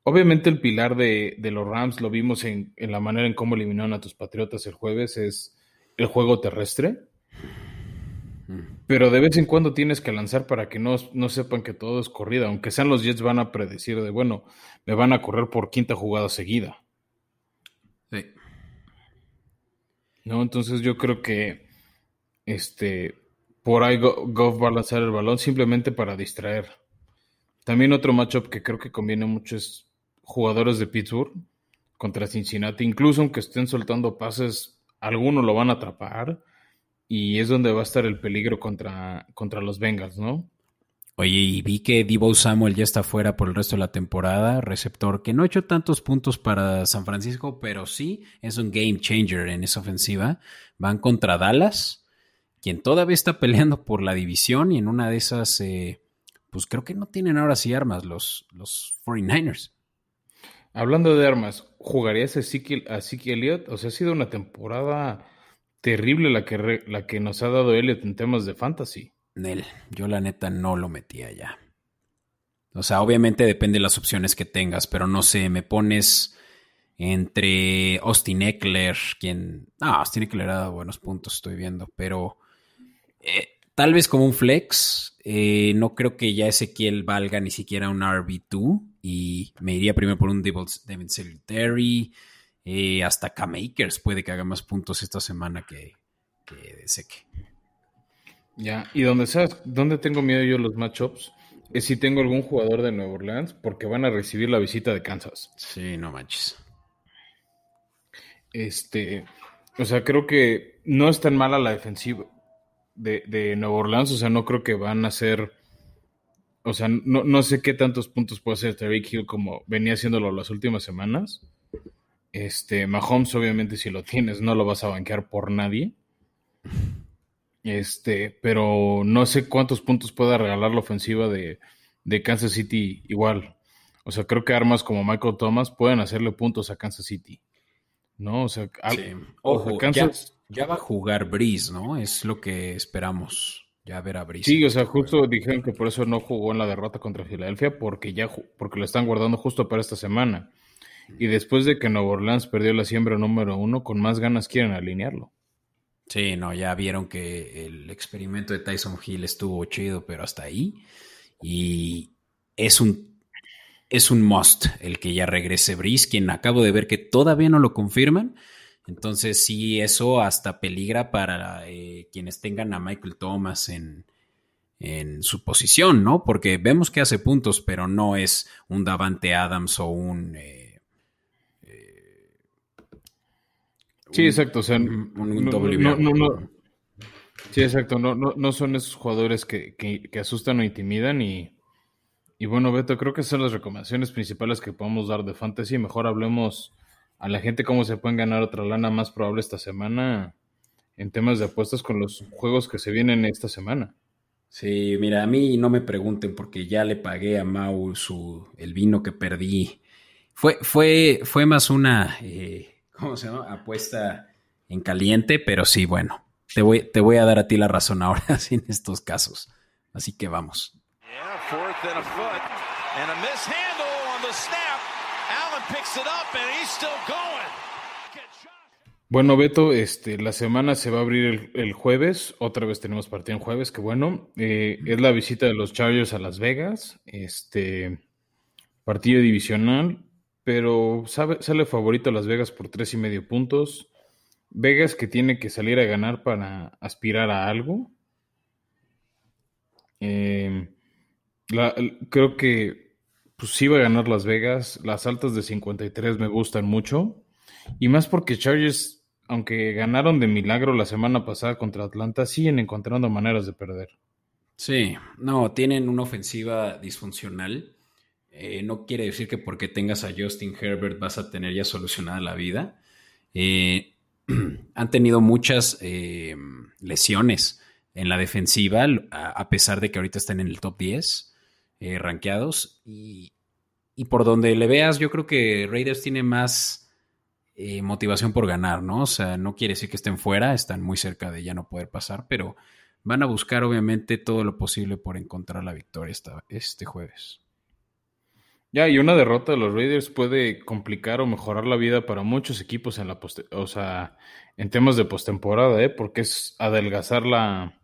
Obviamente el pilar de, de los Rams, lo vimos en, en la manera en cómo eliminaron a tus Patriotas el jueves, es el juego terrestre. Pero de vez en cuando tienes que lanzar para que no, no sepan que todo es corrida. Aunque sean los Jets, van a predecir de, bueno, me van a correr por quinta jugada seguida. Sí. ¿no? Entonces yo creo que este por ahí Go- Goff va a lanzar el balón simplemente para distraer. También otro matchup que creo que conviene mucho es jugadores de Pittsburgh contra Cincinnati. Incluso aunque estén soltando pases, algunos lo van a atrapar. Y es donde va a estar el peligro contra, contra los Bengals, ¿no? Oye, y vi que Debo Samuel ya está fuera por el resto de la temporada, receptor que no ha hecho tantos puntos para San Francisco, pero sí es un game changer en esa ofensiva. Van contra Dallas, quien todavía está peleando por la división y en una de esas, eh, pues creo que no tienen ahora sí armas los, los 49ers. Hablando de armas, ¿jugarías a Zeke Elliott? O sea, ha sido una temporada terrible la que, la que nos ha dado Elliott en temas de fantasy. Nel, yo la neta no lo metía ya. O sea, obviamente depende de las opciones que tengas, pero no sé, me pones entre Austin Eckler, quien... No, Austin Eckler ha dado buenos puntos, estoy viendo, pero eh, tal vez como un flex, eh, no creo que ya Ezequiel valga ni siquiera un RB2 y me iría primero por un Devin Singletary, eh, hasta K-Makers puede que haga más puntos esta semana que, que Ezequiel. Ya, y donde sabes, donde tengo miedo yo los matchups, es si tengo algún jugador de Nueva Orleans, porque van a recibir la visita de Kansas. Sí, no manches. Este, o sea, creo que no es tan mala la defensiva de, de Nueva Orleans, o sea, no creo que van a ser, o sea, no, no sé qué tantos puntos puede hacer Tariq Hill como venía haciéndolo las últimas semanas. Este, Mahomes, obviamente, si lo tienes, no lo vas a banquear por nadie. Este, pero no sé cuántos puntos pueda regalar la ofensiva de, de Kansas City igual. O sea, creo que armas como Michael Thomas pueden hacerle puntos a Kansas City. ¿No? O sea, Sí. Ojo, Kansas- ya, ya va a jugar Breeze, ¿no? Es lo que esperamos. Ya ver a Breeze. Sí, o sea, este justo dijeron que por eso no jugó en la derrota contra Filadelfia, porque ya porque lo están guardando justo para esta semana. Y después de que Nueva Orleans perdió la siembra número uno, con más ganas quieren alinearlo. Sí, no, ya vieron que el experimento de Tyson Hill estuvo chido, pero hasta ahí. Y es un, es un must el que ya regrese Breeze, quien acabo de ver que todavía no lo confirman. Entonces, sí, eso hasta peligra para eh, quienes tengan a Michael Thomas en, en su posición, ¿no? Porque vemos que hace puntos, pero no es un Davante Adams o un. eh, Sí, exacto. O sea, un, un no- no- sí, exacto. No, no, no son esos jugadores que, que- que asustan o intimidan. Y, y bueno, Beto, creo que son las recomendaciones principales que podemos dar de fantasy. Mejor hablemos a la gente cómo se pueden ganar otra lana más probable esta semana en temas de apuestas con los juegos que se vienen esta semana. Sí, mira, a mí no me pregunten porque ya le pagué a Mau su, el vino que perdí. Fue, fue, fue más una, eh, ¿cómo se llama? Apuesta en caliente, pero sí, bueno, te voy, te voy a dar a ti la razón ahora en estos casos. Así que vamos. Yeah, fourth and a foot. And a mishandle on the snap. Allen picks it up and he's still going. Get shot. Bueno, Beto, este, la semana se va a abrir el, el jueves. Otra vez tenemos partido en jueves, que bueno. eh, es la visita de los Chargers a Las Vegas. Este partido divisional, pero sabe- sale favorito Las Vegas por tres y medio puntos. Vegas que tiene que salir a ganar para aspirar a algo. Eh, creo que pues sí va a ganar Las Vegas. Las altas de 53 me gustan mucho. Y más porque Chargers, aunque ganaron de milagro la semana pasada contra Atlanta, siguen encontrando maneras de perder. Sí, no, tienen una ofensiva disfuncional. Eh, no quiere decir que porque tengas a Justin Herbert vas a tener ya solucionada la vida. Eh, han tenido muchas eh, lesiones en la defensiva, a, pesar de que ahorita están en el top 10 eh, rankeados. Y, por donde le veas, yo creo que Raiders tiene más motivación por ganar, ¿no? O sea, no quiere decir que estén fuera, están muy cerca de ya no poder pasar, pero van a buscar obviamente todo lo posible por encontrar la victoria este jueves. Ya, y una derrota de los Raiders puede complicar o mejorar la vida para muchos equipos en la poste- o sea, en temas de postemporada, ¿eh? Porque es adelgazar la,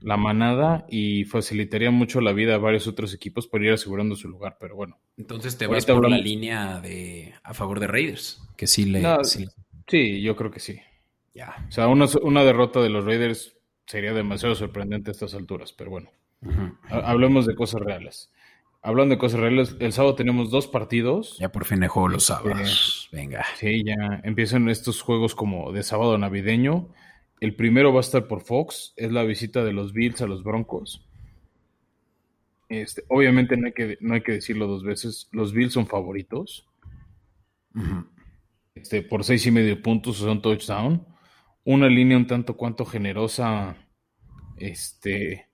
la manada y facilitaría mucho la vida a varios otros equipos por ir asegurando su lugar, pero bueno. Entonces te vas por la hablamos- línea de a favor de Raiders, que sí le... No, sí- Sí, yo creo que sí. ya. O sea, una, una derrota de los Raiders sería demasiado sorprendente a estas alturas, pero bueno. Hablemos de cosas reales. Hablando de cosas reales, el sábado tenemos dos partidos. Ya por fin he juego los Este, sábados. Venga. Sí, ya empiezan estos juegos como de sábado navideño. El primero va a estar por Fox, es la visita de los Bills a los Broncos. Este, obviamente no hay que, no hay que decirlo dos veces, los Bills son favoritos. Este, por seis y medio puntos, un touchdown. Una línea un tanto cuanto generosa, este,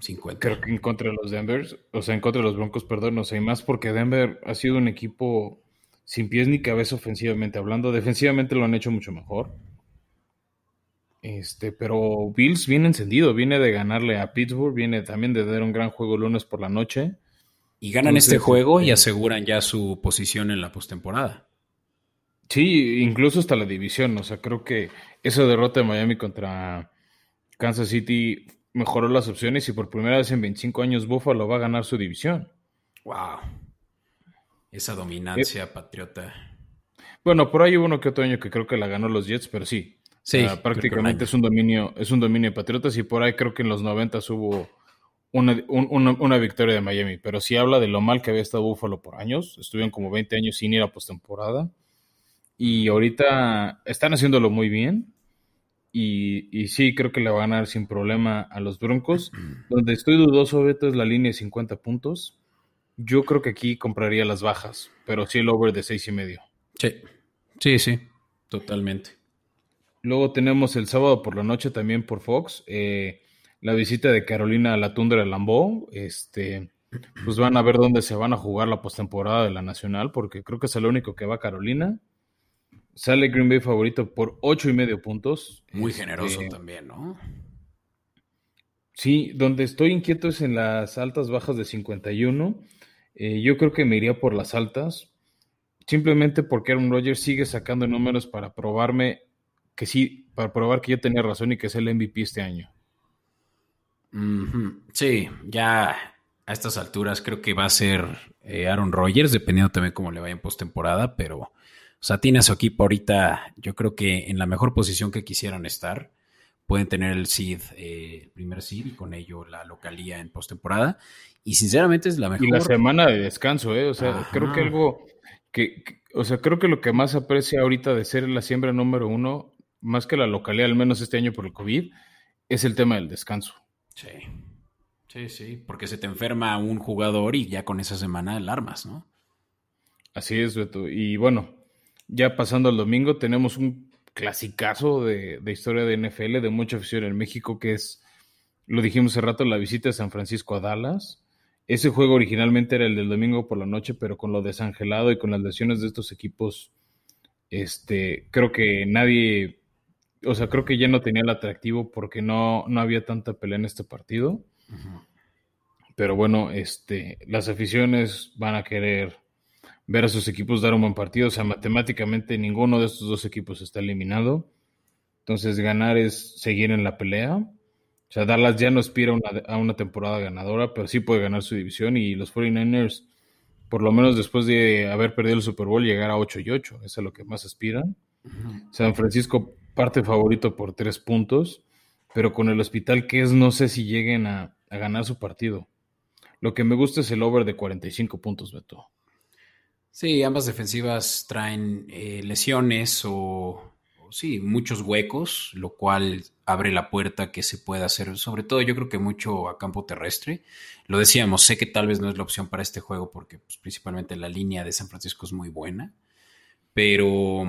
50. creo que en contra de los Denver, o sea, en contra de los Broncos, perdón, no sé, y más porque Denver ha sido un equipo sin pies ni cabeza ofensivamente hablando. Defensivamente lo han hecho mucho mejor. Este, pero Bills viene encendido, viene de ganarle a Pittsburgh, viene también de dar un gran juego el lunes por la noche. Y ganan Entonces, este juego y este- aseguran ya su posición en la postemporada. Sí, incluso hasta la división, o sea, creo que esa derrota de Miami contra Kansas City mejoró las opciones y por primera vez en 25 años Buffalo va a ganar su división. Wow. Esa dominancia patriota. Bueno, por ahí hubo uno que otro año que creo que la ganó los Jets, pero sí. Sí, que prácticamente es un dominio, es un dominio de Patriotas y por ahí creo que en los 90 hubo una, un- una, una victoria de Miami. Pero sí habla de lo mal que había estado Buffalo por años. Estuvieron como 20 años sin ir a postemporada. Y ahorita están haciéndolo muy bien. Y, sí, creo que le va a ganar sin problema a los Broncos. Donde estoy dudoso, Beto, es la línea de 50 puntos. Yo creo que aquí compraría las bajas, pero sí el over de seis y medio. Sí, sí, sí, totalmente. Luego tenemos el sábado por la noche también por Fox, eh, la visita de Carolina a la tundra de Lambeau. Este, pues van a ver dónde se van a jugar la postemporada de la Nacional, porque creo que es el único que va a Carolina. Sale Green Bay favorito por ocho y medio puntos. Muy este, generoso también, ¿no? Sí, donde estoy inquieto es en las altas bajas de 51. Eh, yo creo que me iría por las altas, simplemente porque Aaron Rodgers sigue sacando números para probarme que sí, para probar que yo tenía razón y que es el MVP este año. Sí, ya a estas alturas creo que va a ser eh, Aaron Rodgers, dependiendo también cómo le vaya en postemporada, pero, o sea, tiene a su equipo ahorita, yo creo que en la mejor posición que quisieran estar. Pueden tener el seed, eh, el primer seed y con ello la localía en postemporada. Y sinceramente es la mejor. Y la semana de descanso, ¿eh? O sea, creo que algo que, o sea, creo que lo que más aprecia ahorita de ser la siembra número uno, más que la localidad, al menos este año por el COVID, es el tema del descanso. Sí. Sí, sí, porque se te enferma un jugador y ya con esa semana alarmas, ¿no? Así es, Beto. Y bueno, ya pasando al domingo, tenemos un clasicazo de, de historia de NFL, de mucha afición en México, que es, lo dijimos hace rato, la visita de San Francisco a Dallas. Ese juego originalmente era el del domingo por la noche, pero con lo desangelado y con las lesiones de estos equipos, este, creo que nadie, o sea, creo que ya no tenía el atractivo porque no, no había tanta pelea en este partido. Pero bueno, este, las aficiones van a querer ver a sus equipos dar un buen partido. O sea, matemáticamente ninguno de estos dos equipos está eliminado. Entonces, ganar es seguir en la pelea. O sea, Dallas ya no aspira a una, temporada ganadora, pero sí puede ganar su división y los 49ers, por lo menos después de haber perdido el Super Bowl, llegar a 8 y 8. Eso es lo que más aspiran. San Francisco parte favorito por tres puntos, pero con el hospital que es, no sé si lleguen a, ganar su partido. Lo que me gusta es el over de 45 puntos, Beto. Sí, ambas defensivas traen eh, lesiones o sí, muchos huecos, lo cual abre la puerta que se pueda hacer, sobre todo yo creo que mucho a campo terrestre. Lo decíamos, sé que tal vez no es la opción para este juego porque pues, principalmente la línea de San Francisco es muy buena, pero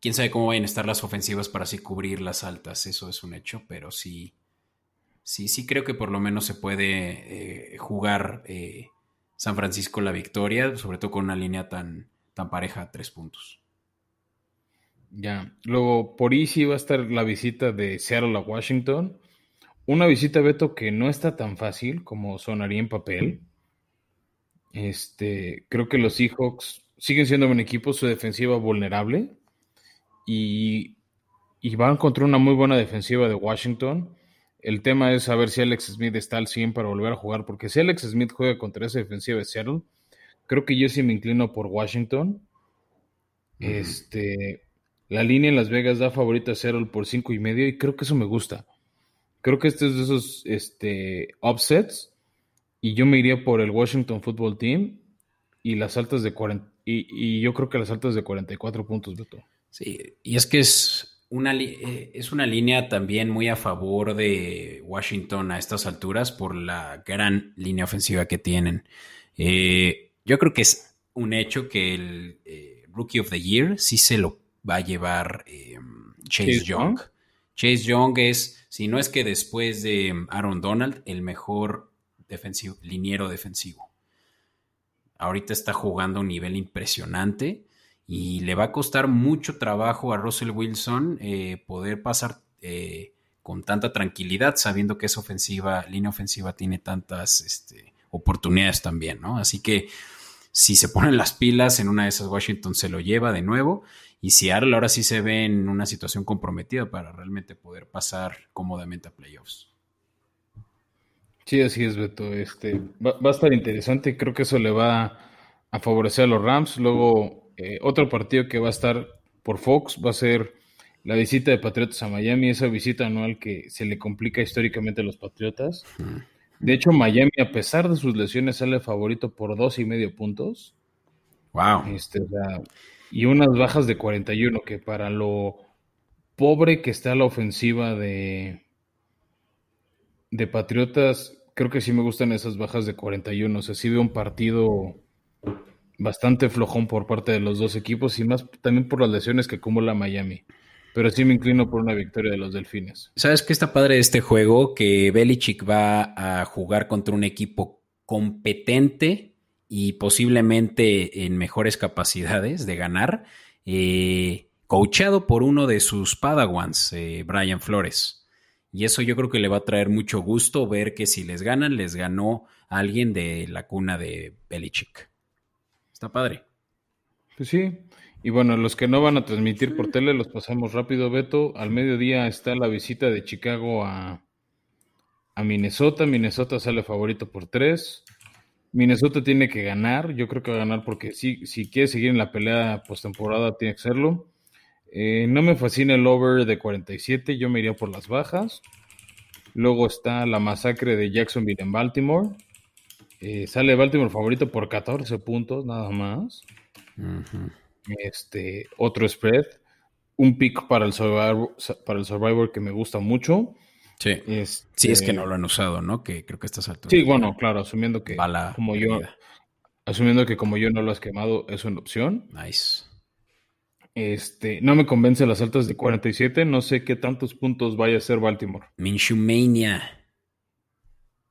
quién sabe cómo vayan a estar las ofensivas para así cubrir las altas, eso es un hecho, pero sí, sí, sí creo que por lo menos se puede eh, jugar eh, San Francisco la victoria, sobre todo con una línea tan, tan pareja tres puntos. Ya. Luego, por ahí sí va a estar la visita de Seattle a Washington. Una visita, Beto, que no está tan fácil como sonaría en papel. Este, creo que los Seahawks siguen siendo un equipo, su defensiva vulnerable. Y, y van contra una muy buena defensiva de Washington. El tema es saber si Alex Smith está al 100 para volver a jugar, porque si Alex Smith juega contra esa defensiva de Seattle, creo que yo sí me inclino por Washington. Este, la línea en Las Vegas da favorita a Seattle por cinco y medio y creo que eso me gusta. Creo que este es de esos este, upsets y yo me iría por el Washington Football Team y las altas de 40 y, yo creo que las altas de 44 puntos, Beto. Sí, y es que es una, eh, es una línea también muy a favor de Washington a estas alturas por la gran línea ofensiva que tienen. Eh, yo creo que es un hecho que el eh, Rookie of the Year sí se lo va a llevar Chase, Young. Chase Young es, si no es que después de em, Aaron Donald, el mejor defensivo, liniero defensivo. Ahorita está jugando a un nivel impresionante y le va a costar mucho trabajo a Russell Wilson eh, poder pasar eh, con tanta tranquilidad, sabiendo que esa ofensiva, línea ofensiva tiene tantas este, oportunidades también, ¿no? Así que si se ponen las pilas, en una de esas Washington se lo lleva de nuevo. Y Seattle ahora sí se ve en una situación comprometida para realmente poder pasar cómodamente a playoffs. Sí, así es, Beto. Este, va, a estar interesante. Creo que eso le va a favorecer a los Rams. Luego, eh, otro partido que va a estar por Fox va a ser la visita de Patriotas a Miami, esa visita anual que se le complica históricamente a los Patriotas. De hecho, Miami, a pesar de sus lesiones, sale favorito por dos y medio puntos. Wow. Este, y unas bajas de 41, que para lo pobre que está la ofensiva de, de Patriotas, creo que sí me gustan esas bajas de 41. O sea, sí veo un partido bastante flojón por parte de los dos equipos y más también por las lesiones que acumula Miami. Pero sí me inclino por una victoria de los Delfines. ¿Sabes qué está padre de este juego? Que Belichick va a jugar contra un equipo competente y posiblemente en mejores capacidades de ganar, eh, coachado por uno de sus padawans, eh, Brian Flores. Y eso yo creo que le va a traer mucho gusto ver que si les ganan, les ganó alguien de la cuna de Belichick. Está padre. Pues sí. Y bueno, los que no van a transmitir por tele los pasamos rápido, Beto. Al mediodía está la visita de Chicago a, a Minnesota. Minnesota sale favorito por tres. Minnesota tiene que ganar. Yo creo que va a ganar porque si, si quiere seguir en la pelea postemporada, tiene que hacerlo. Eh, no me fascina el over de 47. Yo me iría por las bajas. Luego está la masacre de Jacksonville en Baltimore. Eh, sale Baltimore favorito por 14 puntos, nada más. Este, otro spread. Un pick para el Survivor, para el Survivor que me gusta mucho. Sí. Este, Sí, es que no lo han usado, ¿no? Que creo que estás alto. Sí, bueno, claro, asumiendo que Bala como yo, asumiendo que como yo no lo has quemado, es una opción. Nice. Este, no me convence las altas de 47, no sé qué tantos puntos vaya a hacer Baltimore. Minshew Mania.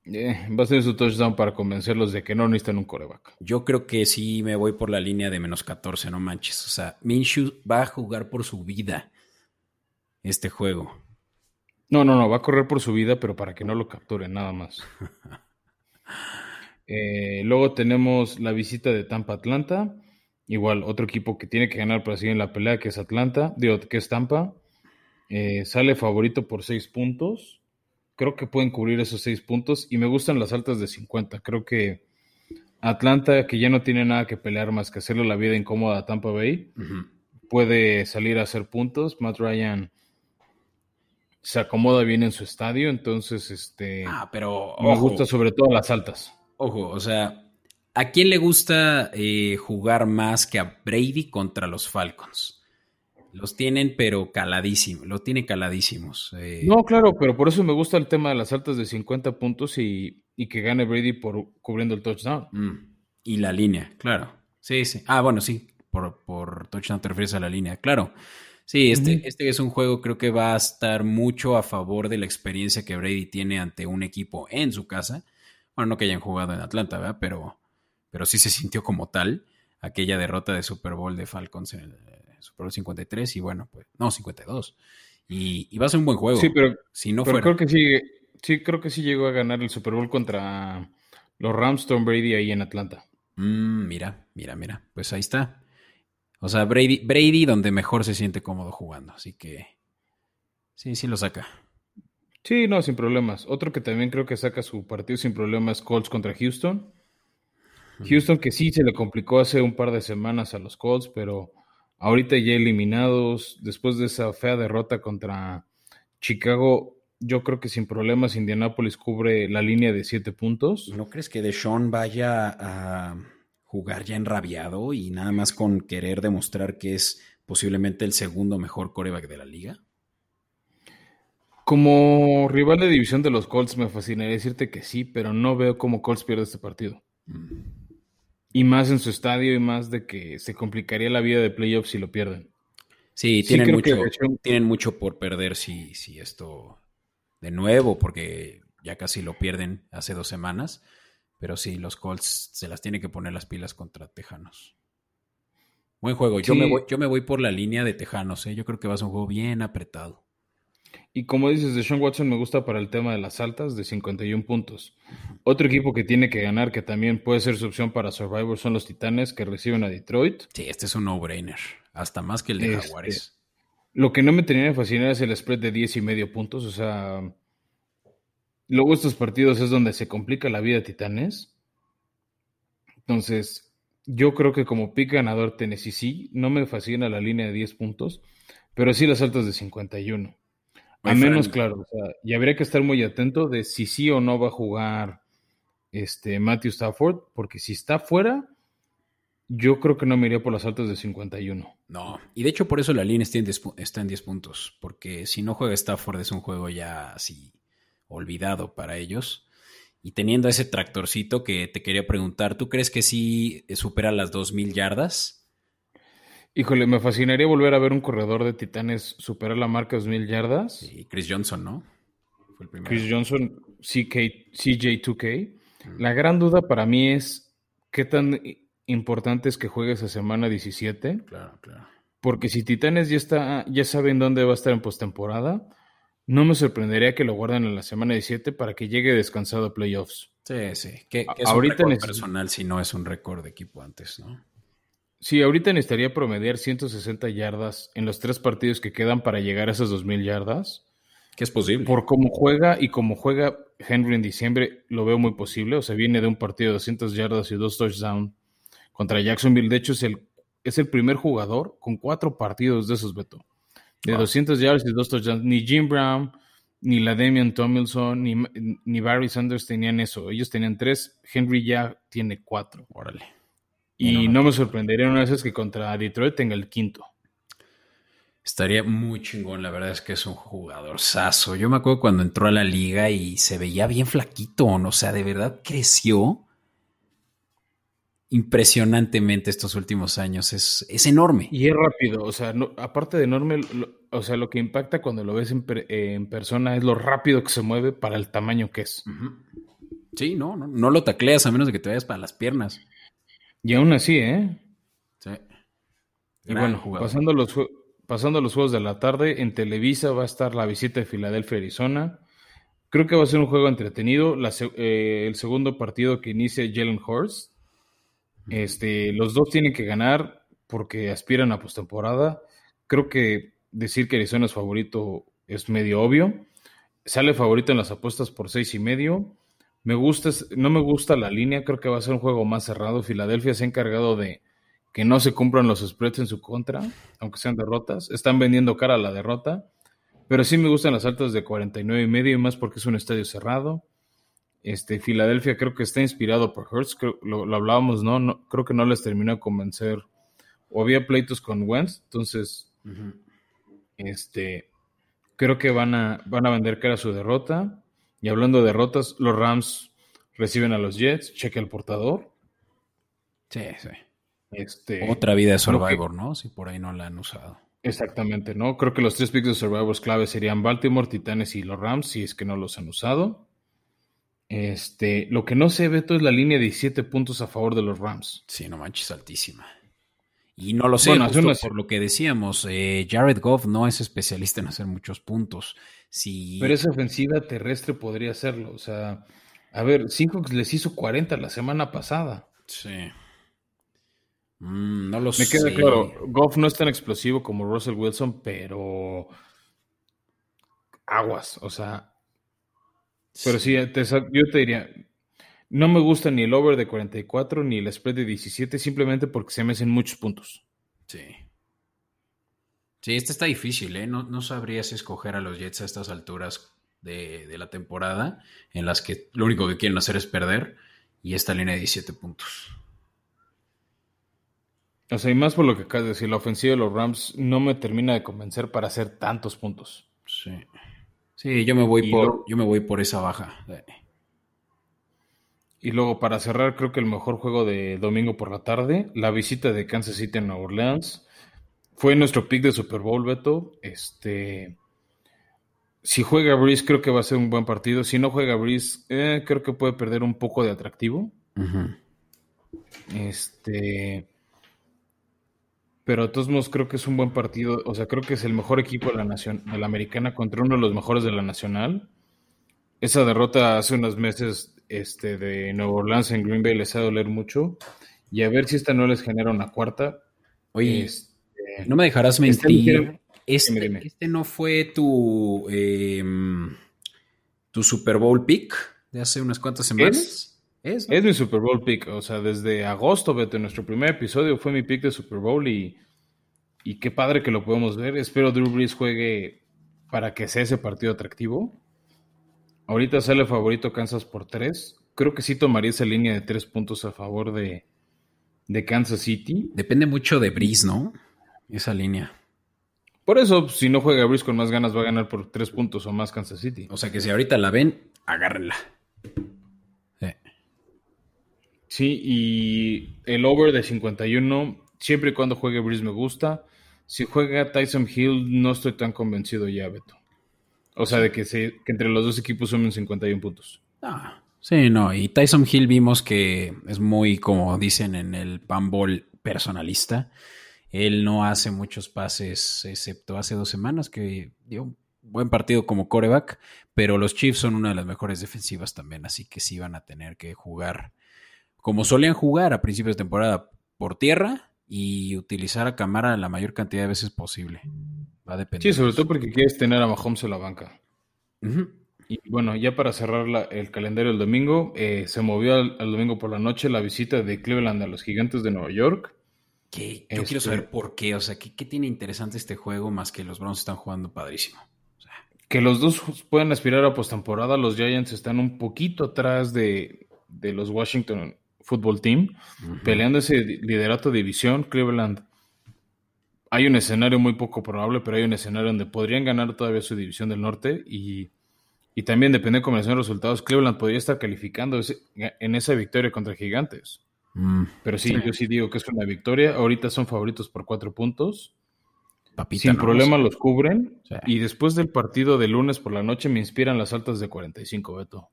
Eh, va a ser su touchdown para convencerlos de que no necesitan un coreback. Yo creo que sí me voy por la línea de menos 14, no manches. O sea, Minshew va a jugar por su vida este juego. No, no, no, va a correr por su vida, pero para que no lo capturen, nada más. Eh, luego tenemos la visita de Tampa Atlanta. Igual, otro equipo que tiene que ganar para seguir en la pelea, que es Atlanta, digo, que es Tampa. Eh, sale favorito por seis puntos. Creo que pueden cubrir esos seis puntos y me gustan las altas de 50. Creo que Atlanta, que ya no tiene nada que pelear más que hacerle la vida incómoda a Tampa Bay, puede salir a hacer puntos. Matt Ryan se acomoda bien en su estadio, entonces este Ah, pero me ojo, gusta sobre todo las altas. ojo, o sea, ¿a quién le gusta eh, jugar más que a Brady contra los Falcons? Los tienen, pero caladísimos, lo tiene caladísimos. eh, No, claro, pero por eso me gusta el tema de las altas de 50 puntos y, y que gane Brady por cubriendo el touchdown. Mm, Y la línea, claro. Sí, sí. Ah, bueno, sí. Por, por touchdown te refieres a la línea, claro. Sí, este, este es un juego, creo que va a estar mucho a favor de la experiencia que Brady tiene ante un equipo en su casa. Bueno, no que hayan jugado en Atlanta, ¿verdad? Pero, pero sí se sintió como tal aquella derrota de Super Bowl de Falcons en el Super Bowl 53 y bueno, pues, no, 52. Y, y va a ser un buen juego. Sí, pero, si no pero fuera. creo que sí, sí, creo que sí llegó a ganar el Super Bowl contra los Rams Tom Brady ahí en Atlanta. Mm, mira, mira, mira. Pues ahí está. O sea, Brady, Brady donde mejor se siente cómodo jugando. Así que sí, sí lo saca. Sí, no, sin problemas. Otro que también creo que saca su partido sin problemas es Colts contra Houston. Houston que sí se le complicó hace un par de semanas a los Colts, pero ahorita ya eliminados, después de esa fea derrota contra Chicago, yo creo que sin problemas Indianapolis cubre la línea de siete puntos. ¿No crees que Deshaun vaya a jugar ya enrabiado y nada más con querer demostrar que es posiblemente el segundo mejor coreback de la liga? Como rival de división de los Colts me fascinaría decirte que sí, pero no veo cómo Colts pierde este partido. Mm. Y más en su estadio y más de que se complicaría la vida de playoffs si lo pierden. Sí, Sí, tienen, creo que mucho, tienen mucho por perder si, si esto de nuevo, porque ya casi lo pierden hace dos semanas. Pero sí, los Colts se las tienen que poner las pilas contra Tejanos. Buen juego. Yo, Sí. me voy, yo me voy por la línea de Tejanos. ¿eh? Yo creo que va a ser un juego bien apretado. Y como dices, de Sean Watson me gusta para el tema de las altas de 51 puntos. Otro equipo que tiene que ganar, que también puede ser su opción para Survivor, son los Titanes que reciben a Detroit. Sí, este es un no-brainer. Hasta más que el de Este, Jaguares. Lo que no me tenía que fascinar es el spread de 10 y medio puntos. O sea, luego estos partidos es donde se complica la vida a Titanes. Entonces, yo creo que como pick ganador Tennessee sí, no me fascina la línea de 10 puntos, pero sí las altas de 51. A menos, claro, o sea, y habría que estar muy atento de si sí o no va a jugar este Matthew Stafford, porque si está fuera, yo creo que no me iría por las altas de 51. No, y de hecho por eso la línea está en 10, pu- está en 10 puntos, porque si no juega Stafford es un juego ya así olvidado para ellos. Y teniendo ese tractorcito que te quería preguntar, ¿tú crees que sí supera las 2.000 yardas? Híjole, me fascinaría volver a ver un corredor de Titanes superar la marca de 2.000 yardas. Y Chris Johnson, ¿no? Fue el primero. Chris Johnson, CK, CJ2K. La gran duda para mí es qué tan importante es que juegue esa semana 17. Claro, claro. Porque si Titanes ya está, ya saben dónde va a estar en postemporada, no me sorprendería que lo guarden en la semana 17 para que llegue descansado a playoffs. Sí, sí. Que, que es Ahorita un récord personal si no es un récord de equipo antes, ¿no? Sí, ahorita necesitaría promediar 160 yardas en los tres partidos que quedan para llegar a esas 2.000 yardas. Que es posible. Por cómo juega y cómo juega Henry en diciembre, lo veo muy posible. O sea, viene de un partido de 200 yardas y dos touchdowns contra Jacksonville. De hecho, es el, es el primer jugador con cuatro partidos de esos, Beto. De Wow. 200 yardas y dos touchdowns. Ni Jim Brown, ni la Damian Tomlinson, ni, ni Barry Sanders tenían eso. Ellos tenían tres. Henry ya tiene cuatro. Órale. Y No, me sorprendería una vez que contra Detroit tenga el quinto. Estaría muy chingón, la verdad es que es un jugador saso. Yo me acuerdo cuando entró a la liga y se veía bien flaquito, ¿no? o sea, de verdad creció impresionantemente estos últimos años. Es, es enorme. Y es rápido, o sea, no- aparte de enorme, lo- o sea, lo que impacta cuando lo ves en, per- eh, en persona es lo rápido que se mueve para el tamaño que es. Sí, no, no, no lo tacleas a menos de que te vayas para las piernas. Y aún así, ¿eh? Sí. Y Gran bueno, jugador. pasando los, pasando los juegos de la tarde, en Televisa va a estar la visita de Filadelfia, Arizona. Creo que va a ser un juego entretenido. La eh, el segundo partido que inicia Jalen Hurst. Este, los dos tienen que ganar porque aspiran a postemporada. Creo que decir que Arizona es favorito es medio obvio. Sale favorito en las apuestas por seis y medio. Me gusta, no me gusta la línea, creo que va a ser un juego más cerrado. Filadelfia se ha encargado de que no se cumplan los spreads en su contra, aunque sean derrotas. Están vendiendo cara a la derrota, pero sí me gustan las altas de 49 y medio y más porque es un estadio cerrado. Este, Filadelfia creo que está inspirado por Hurts, creo- lo, lo hablábamos, ¿no? ¿no? Creo que no les terminó de convencer. O había pleitos con Wentz, entonces este, creo que van a, van a vender cara a su derrota. Y hablando de derrotas, los Rams reciben a los Jets, cheque el portador. Sí, sí. Este, Otra vida de que- Survivor, ¿no? Si por ahí no la han usado. Exactamente, ¿no? Creo que los tres picks de Survivors clave serían Baltimore, Titanes y los Rams, si es que no los han usado. Este, lo que no se ve todo es la línea de 17 puntos a favor de los Rams. Sí, no manches, altísima. Y no lo sé, Bueno, justo hace una- por lo que decíamos, eh, Jared Goff no es especialista en hacer muchos puntos. Si, Pero esa ofensiva terrestre podría hacerlo. O sea, a ver, Seahawks les hizo 40 la semana pasada. Sí. Mm, no lo Me sé. queda claro, Goff no es tan explosivo como Russell Wilson, pero aguas, o sea, pero sí, te yo te diría, no me gusta ni el over de 44 ni el spread de 17, simplemente porque se me hacen muchos puntos. Sí. Sí, este está difícil, ¿eh? No, no sabrías escoger a los Jets a estas alturas de, de la temporada, en las que lo único que quieren hacer es perder, y esta línea de 17 puntos. O sea, y más por lo que acabas de decir, la ofensiva de los Rams no me termina de convencer para hacer tantos puntos. Sí. Sí, yo me voy Y por, yo me voy por esa baja. Eh, Y luego para cerrar, creo que el mejor juego de domingo por la tarde, la visita de Kansas City en Nueva Orleans. Fue nuestro pick de Super Bowl, Beto. Este, si juega Breeze, creo que va a ser un buen partido. Si no juega Breeze, eh, creo que puede perder un poco de atractivo. Este, pero de todos modos creo que es un buen partido. O sea, creo que es el mejor equipo de la nación, de la americana contra uno de los mejores de la nacional. Esa derrota hace unos meses este, de Nueva Orleans en Green Bay les ha doler mucho. Y a ver si esta no les genera una cuarta. Oye, Este, no me dejarás Está mentir. Este, Dime, dime. este no fue tu, eh, tu Super Bowl pick de hace unas cuantas semanas. ¿Es? Es mi Super Bowl pick. O sea, desde agosto, Beto, nuestro primer episodio fue mi pick de Super Bowl y, y qué padre que lo podemos ver. Espero Drew Brees juegue para que sea ese partido atractivo. Ahorita sale favorito Kansas por tres. Creo que sí tomaría esa línea de tres puntos a favor de, de Kansas City. Depende mucho de Breeze, ¿no? Esa línea. Por eso, si no juega Breeze con más ganas, va a ganar por tres puntos o más Kansas City. O sea que si ahorita la ven, agárrenla. Sí. Sí, y el over de 51, siempre y cuando juegue Breeze me gusta. Si juega Tyson Hill, no estoy tan convencido ya, Beto. O sea, de que, se, que entre los dos equipos sumen 51 puntos. Ah, sí, no. Y Tyson Hill vimos que es muy, como dicen en el panball personalista. Él no hace muchos pases, excepto hace dos semanas que dio un buen partido como coreback, pero los Chiefs son una de las mejores defensivas también, así que sí van a tener que jugar como solían jugar a principios de temporada por tierra y utilizar a Camara la mayor cantidad de veces posible. Va a depender. Sí, sobre todo porque quieres tener a Mahomes en la banca. Y bueno, ya para cerrar la- el calendario del domingo, eh, se movió al, al domingo por la noche la visita de Cleveland a los Gigantes de Nueva York. Yo Este- quiero saber por qué. O sea, ¿qué, qué tiene interesante este juego más que los Browns están jugando padrísimo? O sea, Que los dos pueden aspirar a postemporada. Los Giants están un poquito atrás de, de los Washington Football Team, peleando ese liderato de división. Cleveland, hay un escenario muy poco probable, pero hay un escenario donde podrían ganar todavía su división del norte y, y también depende de cómo den los resultados. Cleveland podría estar calificando ese- en esa victoria contra Gigantes. Mm, Pero sí, Sí. yo sí digo que es una victoria. Ahorita son favoritos por cuatro puntos. papita, Sin ¿no? problema los cubren. Sí. Y después del partido de lunes por la noche me inspiran las altas de 45, Beto.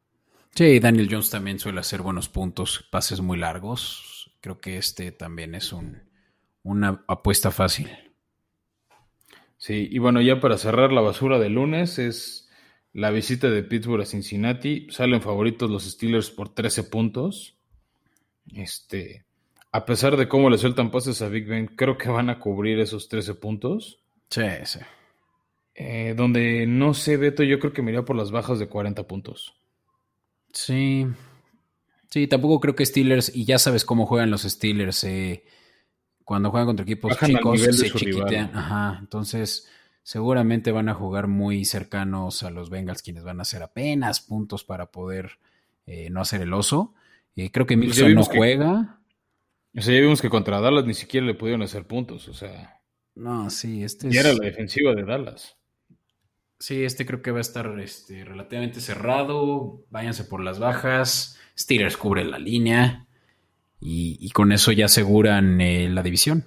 Sí, Daniel Jones también suele hacer buenos puntos, pases muy largos. Creo que este también es un, una apuesta fácil. Sí, y bueno, ya para cerrar la basura de lunes es la visita de Pittsburgh a Cincinnati. Salen favoritos los Steelers por 13 puntos. Este, a pesar de cómo le sueltan pases a Big Ben, creo que van a cubrir esos 13 puntos. Sí, sí. Eh, donde no sé, Beto, yo creo que me iría por las bajas de 40 puntos. Sí. Sí, tampoco creo que Steelers, y ya sabes cómo juegan los Steelers, eh, cuando juegan contra equipos Bajan chicos, se su rival. chiquitean. Ajá, entonces seguramente van a jugar muy cercanos a los Bengals, quienes van a hacer apenas puntos para poder eh, no hacer el oso. Eh, creo que Pues Milson no que- juega. O sea, ya vimos que contra Dallas ni siquiera le pudieron hacer puntos. O sea, No, sí, este ya es... era la defensiva de Dallas. Sí, este creo que va a estar este, relativamente cerrado. Váyanse por las bajas. Steelers cubre la línea. Y, y con eso ya aseguran eh, la división.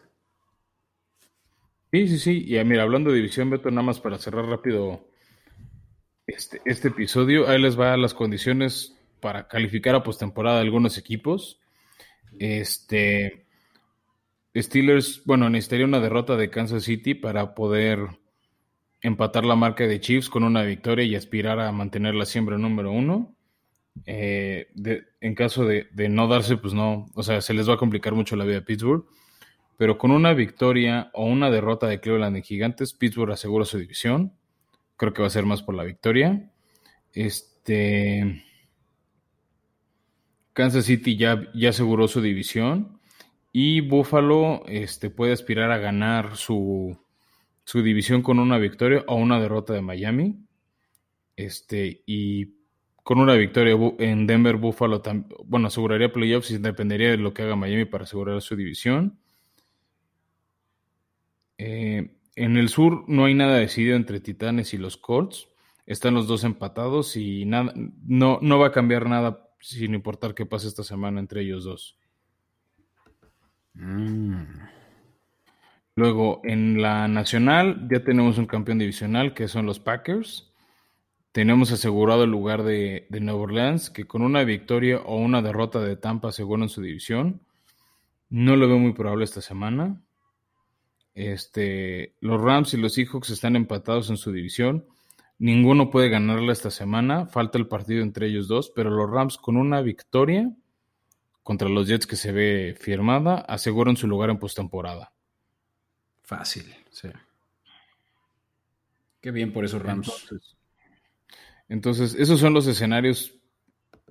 Sí, sí, sí. Y ah, mira, hablando de división, Beto, nada más para cerrar rápido este, este episodio, ahí les va las condiciones para calificar a postemporada algunos equipos. Este Steelers, bueno, necesitaría una derrota de Kansas City para poder empatar la marca de Chiefs con una victoria y aspirar a mantener la siembra número uno. Eh, en caso de, de no darse, pues no, o sea, se les va a complicar mucho la vida a Pittsburgh. Pero con una victoria o una derrota de Cleveland en Gigantes, Pittsburgh asegura su división. Creo que va a ser más por la victoria. Este. Kansas City ya, ya aseguró su división. Y Buffalo este, puede aspirar a ganar su, su división con una victoria o una derrota de Miami. Este, y con una victoria en Denver, Buffalo, bueno, aseguraría playoffs y dependería de lo que haga Miami para asegurar su división. Eh, en el sur no hay nada decidido entre Titanes y los Colts. Están los dos empatados y nada, no, no va a cambiar nada sin importar qué pase esta semana entre ellos dos. Mm. Luego, en la nacional ya tenemos un campeón divisional que son los Packers. Tenemos asegurado el lugar de, de Nueva Orleans, que con una victoria o una derrota de Tampa aseguran su división. No lo veo muy probable esta semana. Este, los Rams y los Seahawks están empatados en su división. Ninguno puede ganarla esta semana. Falta el partido entre ellos dos, pero los Rams con una victoria contra los Jets que se ve firmada aseguran su lugar en postemporada. Fácil, sí. Qué bien por esos Rams. Entonces, entonces, esos son los escenarios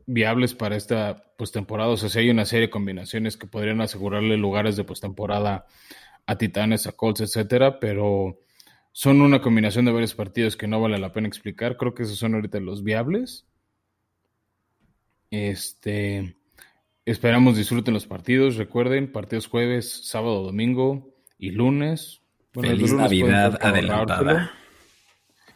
viables para esta postemporada. O sea, si hay una serie de combinaciones que podrían asegurarle lugares de postemporada a Titanes, a Colts, etcétera, pero son una combinación de varios partidos que no vale la pena explicar. Creo que esos son ahorita los viables. Este, Esperamos disfruten los partidos. Recuerden, partidos jueves, sábado, domingo y lunes. Feliz Navidad adelantada.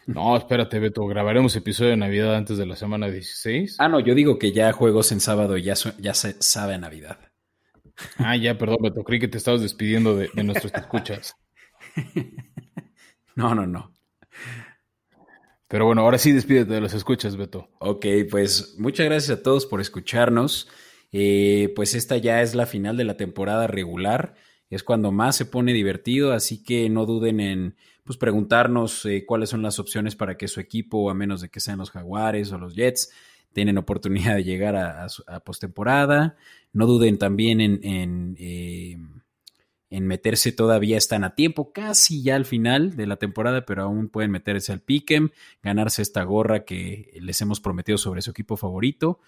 No, espérate, Beto. Grabaremos episodio de Navidad antes de la semana 16. Ah, no, yo digo que ya juegos en sábado ya, ya se sabe a Navidad. Ah, ya, perdón, Beto. Creí que te estabas despidiendo de, de nuestros escuchas. no, no, no. Pero bueno, ahora sí despídete de los escuchas, Beto. Ok, pues muchas gracias a todos por escucharnos. Eh, pues esta ya es la final de la temporada regular. Es cuando más se pone divertido, así que no duden en pues, preguntarnos eh, cuáles son las opciones para que su equipo, a menos de que sean los Jaguares o los Jets, tienen oportunidad de llegar a, a, postemporada. No duden también en, eh, en, meterse, todavía están a tiempo, casi ya al final de la temporada, pero aún pueden meterse al piquem, ganarse esta gorra que les hemos prometido sobre su equipo favorito.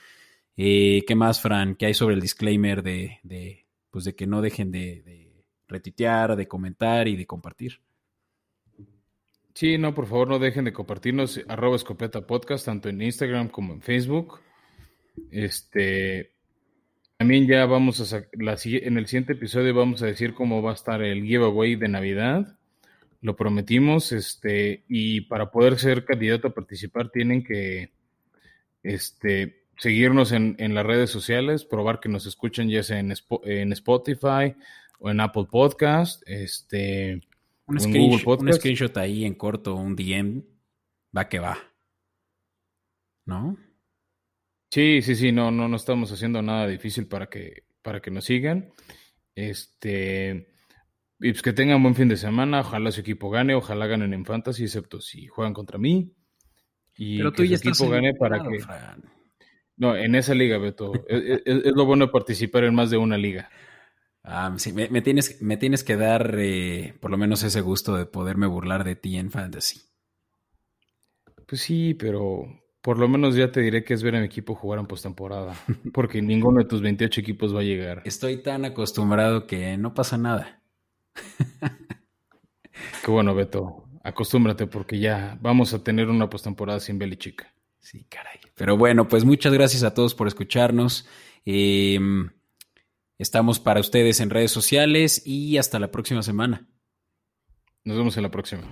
Eh, ¿Qué más, Fran? ¿Qué hay sobre el disclaimer de, de pues de que no dejen de, de, retitear, de comentar y de compartir? Sí, no, por favor, no dejen de compartirnos arroba tanto en Instagram como en Facebook. Este, también ya vamos a la, en el siguiente episodio vamos a decir cómo va a estar el giveaway de Navidad. Lo prometimos, este, y para poder ser candidato a participar tienen que, este, seguirnos en, las redes sociales, probar que nos escuchen ya sea en, en Spotify o en Apple Podcast, este, un, screenshot, Podcast. un screenshot ahí en corto, un DM, va que va. ¿No? Sí, sí, sí, no, no, no estamos haciendo nada difícil para que, para que nos sigan. Este, y pues que tengan buen fin de semana, ojalá su equipo gane, ojalá ganen en Fantasy, excepto si juegan contra mí. Y Pero tú que ya su equipo gane para que... No, en esa liga, Beto. es, lo bueno de participar en más de una liga. Ah, sí, me, tienes, me tienes que dar eh, por lo menos ese gusto de poderme burlar de ti en fantasy. Pues sí, pero por lo menos ya te diré que es ver a mi equipo jugar en postemporada. Porque ninguno de tus 28 equipos va a llegar. Estoy tan acostumbrado que no pasa nada. Qué bueno, Beto. Acostúmbrate porque ya vamos a tener una postemporada sin Belichick. Sí, caray. Pero bueno, pues muchas gracias a todos por escucharnos. Em, estamos para ustedes en redes sociales y hasta la próxima semana. Nos vemos en la próxima.